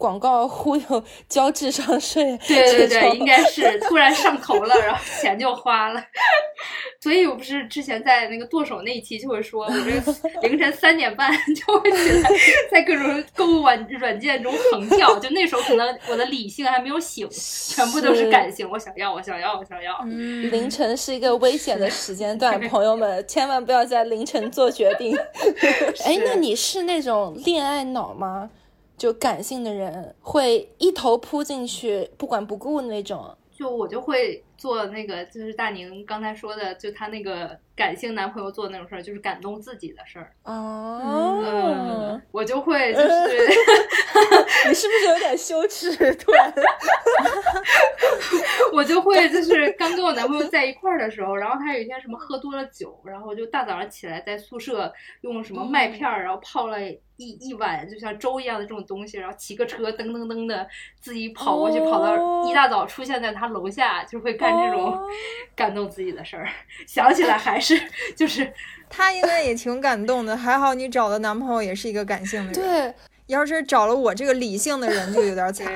广告忽悠交智商税，对对对，应该是突然上头了，然后钱就花了。所以我不是之前在那个剁手那一期就会说，我这凌晨三点半就会起来，在各种购物软软件中横跳。就那时候可能我的理性还没有醒，全部都是感性。我想要，我想要，我想要。凌晨是一个危险的时间段，朋友们千万不要在凌晨做决定。哎，那你是那种恋爱脑吗？就感性的人会一头扑进去，不管不顾那种。就我就会做那个，就是大宁刚才说的，就他那个感性男朋友做的那种事儿，就是感动自己的事儿。哦，我就会就是，你是不是有点羞耻？突然，我就会就是刚跟我男朋友在一块儿的时候，然后他有一天什么喝多了酒，然后就大早上起来在宿舍用什么麦片儿，然后泡了。一一碗就像粥一样的这种东西，然后骑个车噔噔噔的自己跑过去，跑到一大早出现在他楼下，就会干这种感动自己的事儿。想起来还是就是 他应该也挺感动的。还好你找的男朋友也是一个感性的人。对，要是找了我这个理性的人就有点惨。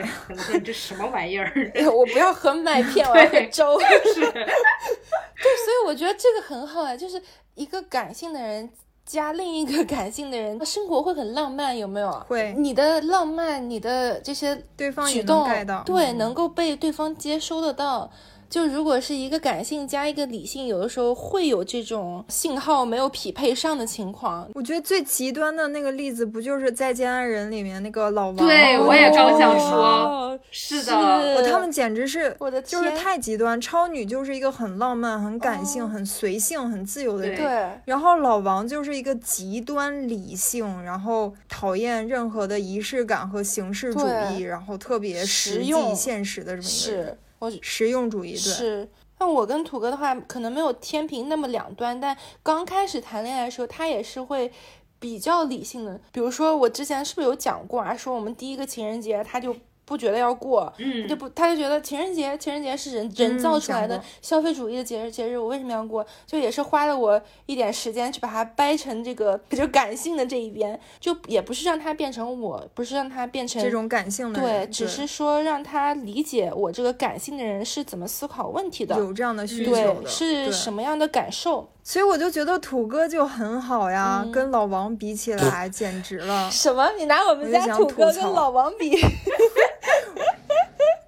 这什么玩意儿？我不要喝麦片，我要喝粥。是。对，所以我觉得这个很好啊，就是一个感性的人。加另一个感性的人，生活会很浪漫，有没有？会。你的浪漫，你的这些对方举动，对，能够被对方接收得到。就如果是一个感性加一个理性，有的时候会有这种信号没有匹配上的情况。我觉得最极端的那个例子，不就是《再见爱人》里面那个老王？对，我也刚想说，是的，我他们简直是我的就是太极端。超女就是一个很浪漫、很感性、很随性、很自由的人，对。然后老王就是一个极端理性，然后讨厌任何的仪式感和形式主义，然后特别实际现实的这么一个人。我实用主义是，那我跟土哥的话，可能没有天平那么两端，但刚开始谈恋爱的时候，他也是会比较理性的。比如说，我之前是不是有讲过啊？说我们第一个情人节，他就。不觉得要过，他就不，他就觉得情人节，情人节是人人造出来的消费主义的节日，节日我为什么要过？就也是花了我一点时间去把它掰成这个 就感性的这一边，就也不是让它变成我，不是让它变成这种感性的，对，只是说让他理解我这个感性的人是怎么思考问题的，有这样的需求的，是什么样的感受。所以我就觉得土哥就很好呀，跟老王比起来简直了。什么？你拿我们家土哥跟老王比？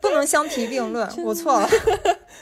不能相提并论，我错了。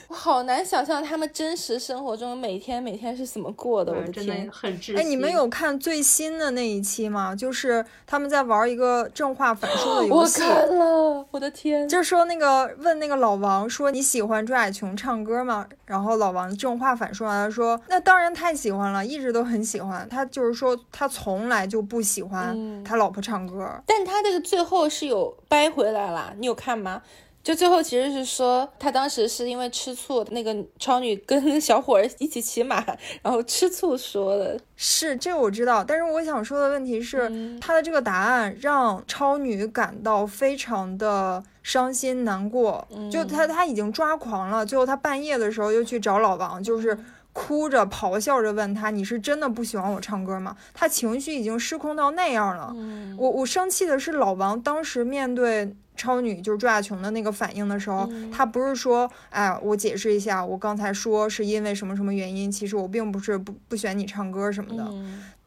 我好难想象他们真实生活中每天每天是怎么过的。我的天，很窒息哎，你们有看最新的那一期吗？就是他们在玩一个正话反说的 游戏。我看了，我的天！就是说那个问那个老王说你喜欢朱亚琼唱歌吗？然后老王正话反说完了说那当然太喜欢了，一直都很喜欢。他就是说他从来就不喜欢他老婆唱歌。但他这个最后是有掰回来了，你有看吗？就最后其实是说，他当时是因为吃醋，那个超女跟 小伙儿一起骑马，然后吃醋说的。是这个我知道，但是我想说的问题是，他的这个答案让超女感到非常的伤心难过。就他他已经抓狂了，最后他半夜的时候又去找老王，就是哭着咆哮着问他：“你是真的不喜欢我唱歌吗？”他情绪已经失控到那样了。我我生气的是老王当时面对。超女就是朱亚琼的那个反应的时候，她不是说，哎，我解释一下，我刚才说是因为什么什么原因，其实我并不是不不选你唱歌什么的。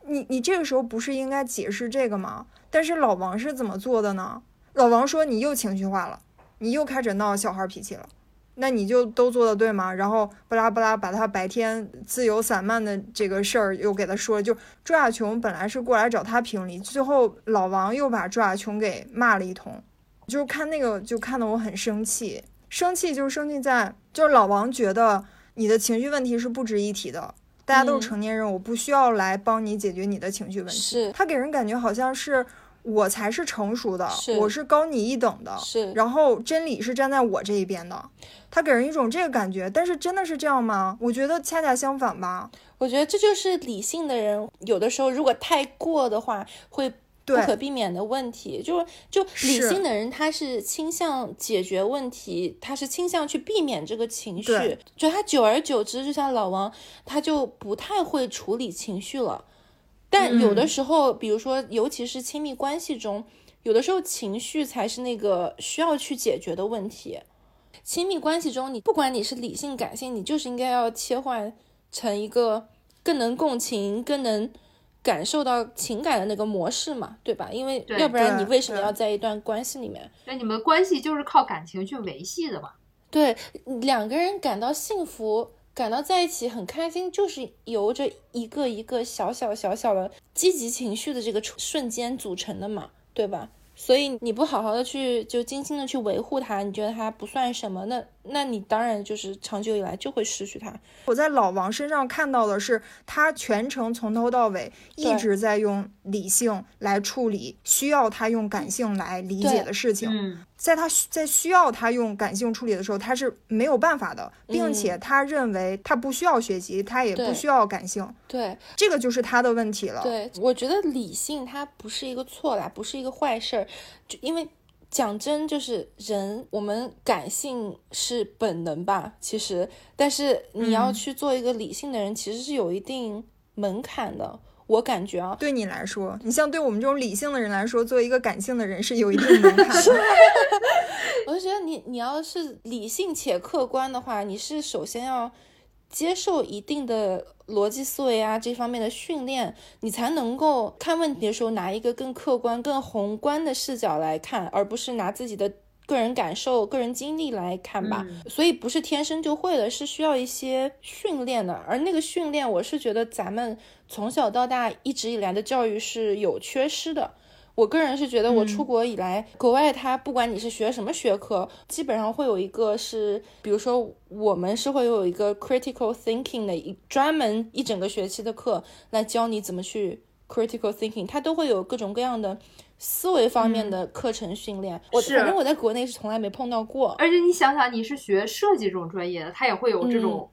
你你这个时候不是应该解释这个吗？但是老王是怎么做的呢？老王说你又情绪化了，你又开始闹小孩脾气了。那你就都做的对吗？然后巴拉巴拉把他白天自由散漫的这个事儿又给他说了。就朱亚琼本来是过来找他评理，最后老王又把朱亚琼给骂了一通。就是看那个就看得我很生气，生气就是生气在就是老王觉得你的情绪问题是不值一提的，大家都是成年人，我不需要来帮你解决你的情绪问题。是他给人感觉好像是。我才是成熟的，我是高你一等的，是，然后真理是站在我这一边的，他给人一种这个感觉，但是真的是这样吗？我觉得恰恰相反吧。我觉得这就是理性的人有的时候如果太过的话，会不可避免的问题。就就理性的人，他是倾向解决问题，他是倾向去避免这个情绪。就他久而久之，就像老王，他就不太会处理情绪了。但有的时候，比如说，尤其是亲密关系中，有的时候情绪才是那个需要去解决的问题。亲密关系中，你不管你是理性、感性，你就是应该要切换成一个更能共情、更能感受到情感的那个模式嘛，对吧？因为要不然你为什么要在一段关系里面？那你们关系就是靠感情去维系的嘛？对，两个人感到幸福。感到在一起很开心，就是由着一个一个小小小小的积极情绪的这个瞬间组成的嘛，对吧？所以你不好好的去就精心的去维护它，你觉得它不算什么，那那你当然就是长久以来就会失去它。我在老王身上看到的是，他全程从头到尾一直在用理性来处理需要他用感性来理解的事情。在他在需要他用感性处理的时候，他是没有办法的，并且他认为他不需要学习，他也不需要感性。对，这个就是他的问题了。对，我觉得理性它不是一个错啦，不是一个坏事儿，就因为讲真，就是人我们感性是本能吧，其实，但是你要去做一个理性的人，其实是有一定门槛的。我感觉啊，对你来说，你像对我们这种理性的人来说，做一个感性的人是有一定门槛的。我就觉得你，你要是理性且客观的话，你是首先要接受一定的逻辑思维啊这方面的训练，你才能够看问题的时候拿一个更客观、更宏观的视角来看，而不是拿自己的。个人感受、个人经历来看吧，所以不是天生就会的，是需要一些训练的。而那个训练，我是觉得咱们从小到大一直以来的教育是有缺失的。我个人是觉得，我出国以来，国外他不管你是学什么学科，基本上会有一个是，比如说我们是会有一个 critical thinking 的一专门一整个学期的课来教你怎么去 critical thinking，它都会有各种各样的。思维方面的课程训练，我反正我在国内是从来没碰到过。而且你想想，你是学设计这种专业的，他也会有这种，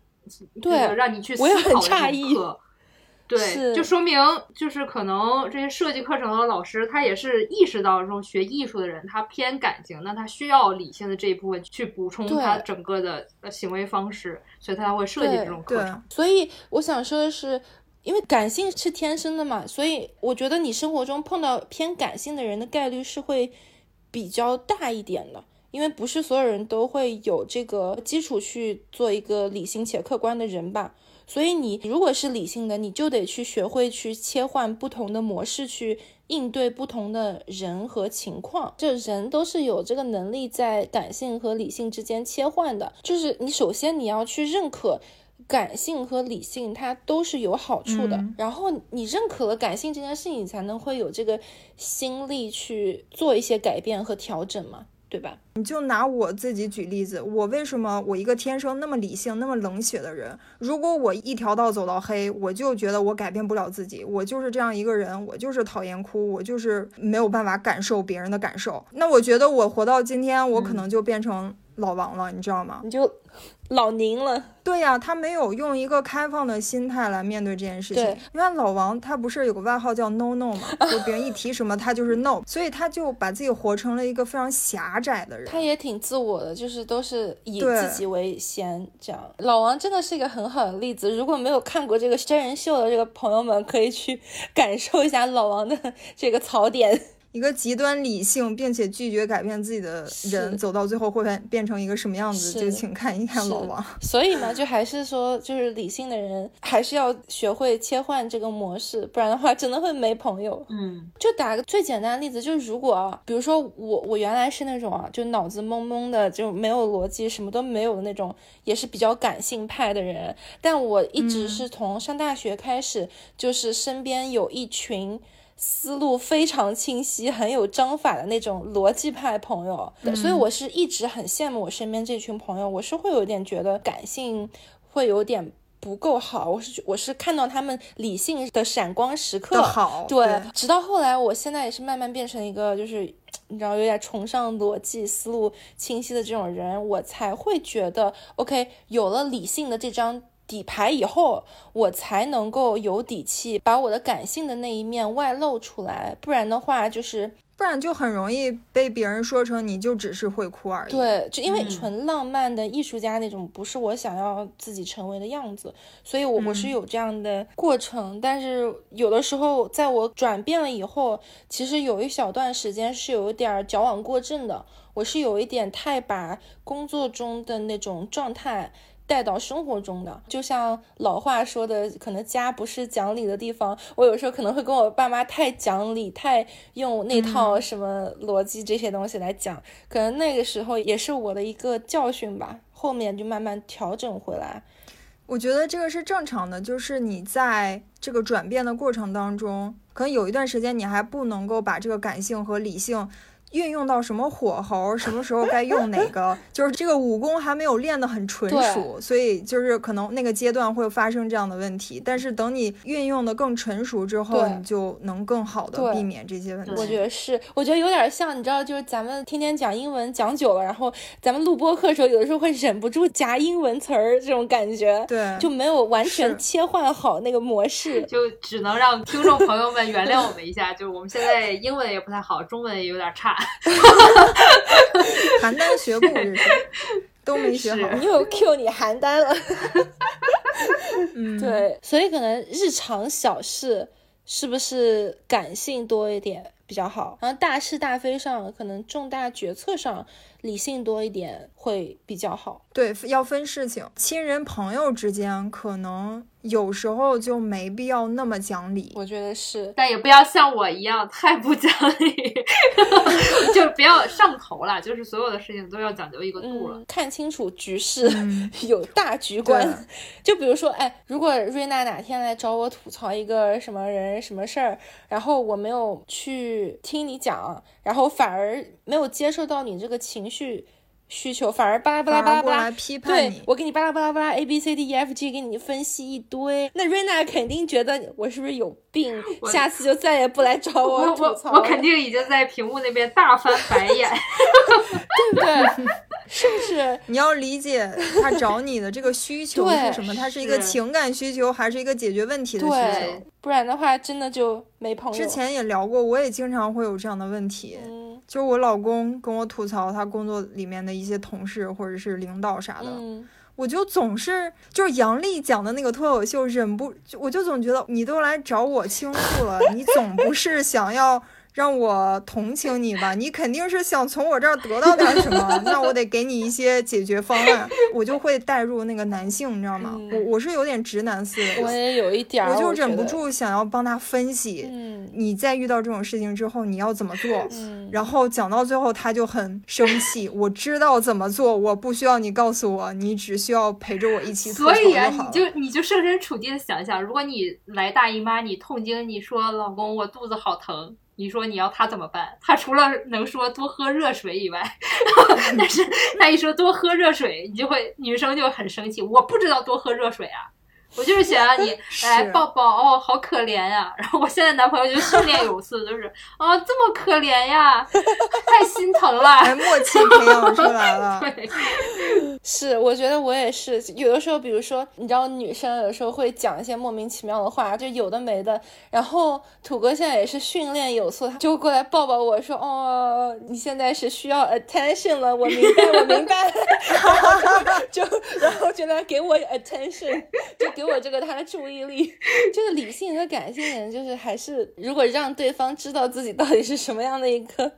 对，让你去思考的课。对，就说明就是可能这些设计课程的老师，他也是意识到这种学艺术的人，他偏感性，那他需要理性的这一部分去补充他整个的行为方式，所以他才会设计这种课程。所以我想说的是。因为感性是天生的嘛，所以我觉得你生活中碰到偏感性的人的概率是会比较大一点的。因为不是所有人都会有这个基础去做一个理性且客观的人吧。所以你如果是理性的，你就得去学会去切换不同的模式去应对不同的人和情况。这人都是有这个能力在感性和理性之间切换的。就是你首先你要去认可。感性和理性，它都是有好处的。然后你认可了感性这件事情，你才能会有这个心力去做一些改变和调整嘛，对吧？你就拿我自己举例子，我为什么我一个天生那么理性、那么冷血的人，如果我一条道走到黑，我就觉得我改变不了自己，我就是这样一个人，我就是讨厌哭，我就是没有办法感受别人的感受。那我觉得我活到今天，我可能就变成老王了，你知道吗？你就。老宁了，对呀，他没有用一个开放的心态来面对这件事情。因为老王他不是有个外号叫 No No 嘛，就别人一提什么他就是 No，所以他就把自己活成了一个非常狭窄的人。他也挺自我的，就是都是以自己为先这样。老王真的是一个很好的例子，如果没有看过这个真人秀的这个朋友们，可以去感受一下老王的这个槽点。一个极端理性并且拒绝改变自己的人，走到最后会变变成一个什么样子？就请看一看老王。所以嘛，就还是说，就是理性的人还是要学会切换这个模式，不然的话真的会没朋友。嗯，就打个最简单的例子，就是如果比如说我我原来是那种啊，就脑子懵懵的，就没有逻辑，什么都没有的那种，也是比较感性派的人，但我一直是从上大学开始，就是身边有一群。思路非常清晰、很有章法的那种逻辑派朋友，所以我是一直很羡慕我身边这群朋友。我是会有点觉得感性会有点不够好，我是我是看到他们理性的闪光时刻好，对。直到后来，我现在也是慢慢变成一个就是 你知道有点崇尚逻辑、思路清晰的这种人，我才会觉得 OK，有了理性的这张。底牌以后，我才能够有底气把我的感性的那一面外露出来，不然的话，就是不然就很容易被别人说成你就只是会哭而已。对，就因为纯浪漫的艺术家那种不是我想要自己成为的样子，所以我我是有这样的过程。但是有的时候，在我转变了以后，其实有一小段时间是有一点矫枉过正的，我是有一点太把工作中的那种状态。带到生活中的，就像老话说的，可能家不是讲理的地方。我有时候可能会跟我爸妈太讲理，太用那套什么逻辑这些东西来讲，可能那个时候也是我的一个教训吧。后面就慢慢调整回来。我觉得这个是正常的，就是你在这个转变的过程当中，可能有一段时间你还不能够把这个感性和理性。运用到什么火候，什么时候该用哪个，就是这个武功还没有练得很纯熟，所以就是可能那个阶段会发生这样的问题。但是等你运用的更成熟之后，你就能更好的避免这些问题。我觉得是，我觉得有点像，你知道，就是咱们天天讲英文讲久了，然后咱们录播课的时候，有的时候会忍不住夹英文词儿，这种感觉，对，就没有完全切换好那个模式，就只能让听众朋友们原谅我们一下，就是我们现在英文也不太好，中文也有点差。邯郸学步这是都没学好，你又 Q 你邯郸了。对，所以可能日常小事是不是感性多一点比较好？然后大是大非上，可能重大决策上理性多一点会比较好。对，要分事情，亲人朋友之间可能。有时候就没必要那么讲理，我觉得是，但也不要像我一样太不讲理，就不要上头了。就是所有的事情都要讲究一个度了，看清楚局势，有大局观。就比如说，哎，如果瑞娜哪天来找我吐槽一个什么人什么事儿，然后我没有去听你讲，然后反而没有接受到你这个情绪。需求反而巴拉巴拉巴拉巴拉批判你，我给你巴拉巴拉巴拉 A B C D E F G 给你分析一堆，那瑞娜肯定觉得我是不是有病，下次就再也不来找我 吐槽。我肯定已经在屏幕那边大翻白眼，对不对？是不是？你要理解他找你的这个需求是什么？他是一个情感需求，还是一个解决问题的需求？不然的话，真的就没朋友。之前也聊过，我也经常会有这样的问题。就我老公跟我吐槽他工作里面的一些同事或者是领导啥的，我就总是就是杨笠讲的那个脱口秀，忍不，我就总觉得你都来找我倾诉了，你总不是想要。让我同情你吧，你肯定是想从我这儿得到点什么，那我得给你一些解决方案，我就会带入那个男性，你知道吗？我我是有点直男思维，我也有一点，我就忍不住想要帮他分析，你在遇到这种事情之后你要怎么做，嗯然后讲到最后他就很生气，我知道怎么做，我不需要你告诉我，你只需要陪着我一起所以啊，你就你就设身处地的想想，如果你来大姨妈，你痛经，你说老公我肚子好疼。你说你要他怎么办？他除了能说多喝热水以外，但是他一说多喝热水，你就会女生就很生气。我不知道多喝热水啊。我就是想让你 来抱抱哦，好可怜呀！然后我现在男朋友就训练有素，就是啊，这么可怜呀，太心疼了，默契培养出来了。对，是，我觉得我也是。有的时候，比如说，你知道，女生有时候会讲一些莫名其妙的话，就有的没的。然后土哥现在也是训练有素，他就过来抱抱我说：“哦，你现在是需要 attention 了，我明白，我明白。”然后就，然后就来给我 attention，就。给我这个他的注意力。这 个理性和感性的人，就是还是如果让对方知道自己到底是什么样的一个。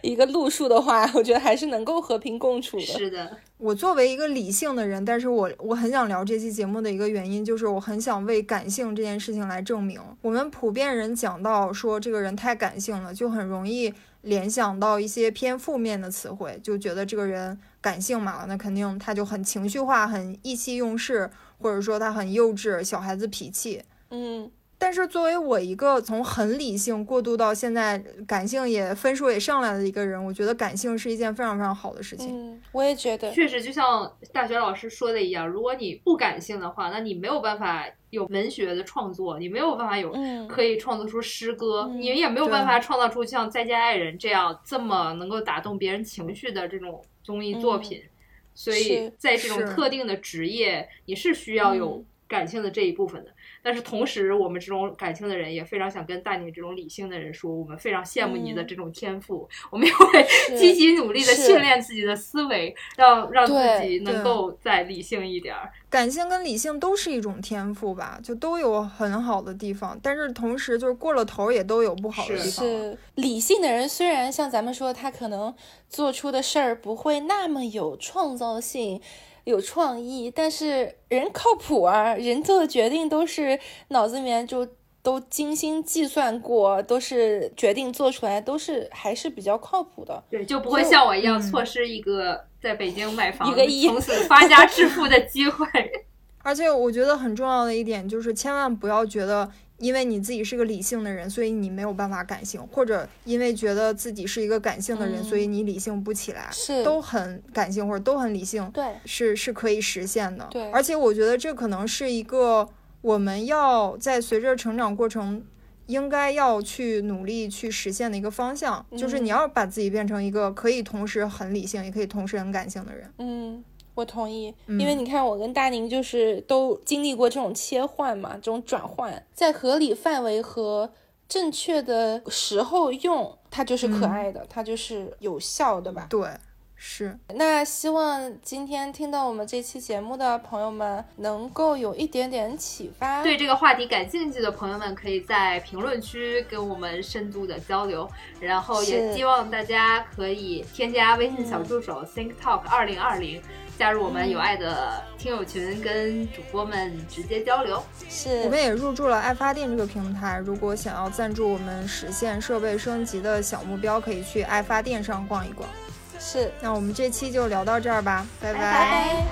一个路数的话，我觉得还是能够和平共处的。是的，我作为一个理性的人，但是我我很想聊这期节目的一个原因，就是我很想为感性这件事情来证明。我们普遍人讲到说这个人太感性了，就很容易联想到一些偏负面的词汇，就觉得这个人感性嘛，那肯定他就很情绪化、很意气用事，或者说他很幼稚、小孩子脾气。嗯。但是作为我一个从很理性过渡到现在感性也分数也上来的一个人，我觉得感性是一件非常非常好的事情。嗯，我也觉得，确实就像大学老师说的一样，如果你不感性的话，那你没有办法有文学的创作，你没有办法有可以创作出诗歌，你也没有办法创造出像《再见爱人》这样这么能够打动别人情绪的这种综艺作品。所以在这种特定的职业，你是需要有感性的这一部分的。但是同时，我们这种感性的人也非常想跟大宁这种理性的人说，我们非常羡慕你的这种天赋，我们也会积极努力的训练自己的思维，让让自己能够再理性一点。感性跟理性都是一种天赋吧，就都有很好的地方，但是同时就是过了头也都有不好的地方。是理性的人虽然像咱们说，他可能做出的事儿不会那么有创造性。有创意，但是人靠谱啊！人做的决定都是脑子里面就都精心计算过，都是决定做出来，都是还是比较靠谱的。对，就不会像我一样错失一个在北京买房、一个亿从此发家致富的机会。而且我觉得很重要的一点就是，千万不要觉得。因为你自己是个理性的人，所以你没有办法感性；或者因为觉得自己是一个感性的人，所以你理性不起来。是，都很感性或者都很理性，对，是是可以实现的。对，而且我觉得这可能是一个我们要在随着成长过程应该要去努力去实现的一个方向，就是你要把自己变成一个可以同时很理性，也可以同时很感性的人。嗯。我同意，因为你看，我跟大宁就是都经历过这种切换嘛，这种转换，在合理范围和正确的时候用，它就是可爱的，它就是有效的吧？对。是，那希望今天听到我们这期节目的朋友们能够有一点点启发。对这个话题感兴趣的朋友们，可以在评论区跟我们深度的交流。然后也希望大家可以添加微信小助手 Think Talk 二零二零，加入我们有爱的听友群，跟主播们直接交流。是，我们也入驻了爱发电这个平台，如果想要赞助我们实现设备升级的小目标，可以去爱发电上逛一逛。是，那我们这期就聊到这儿吧，拜拜。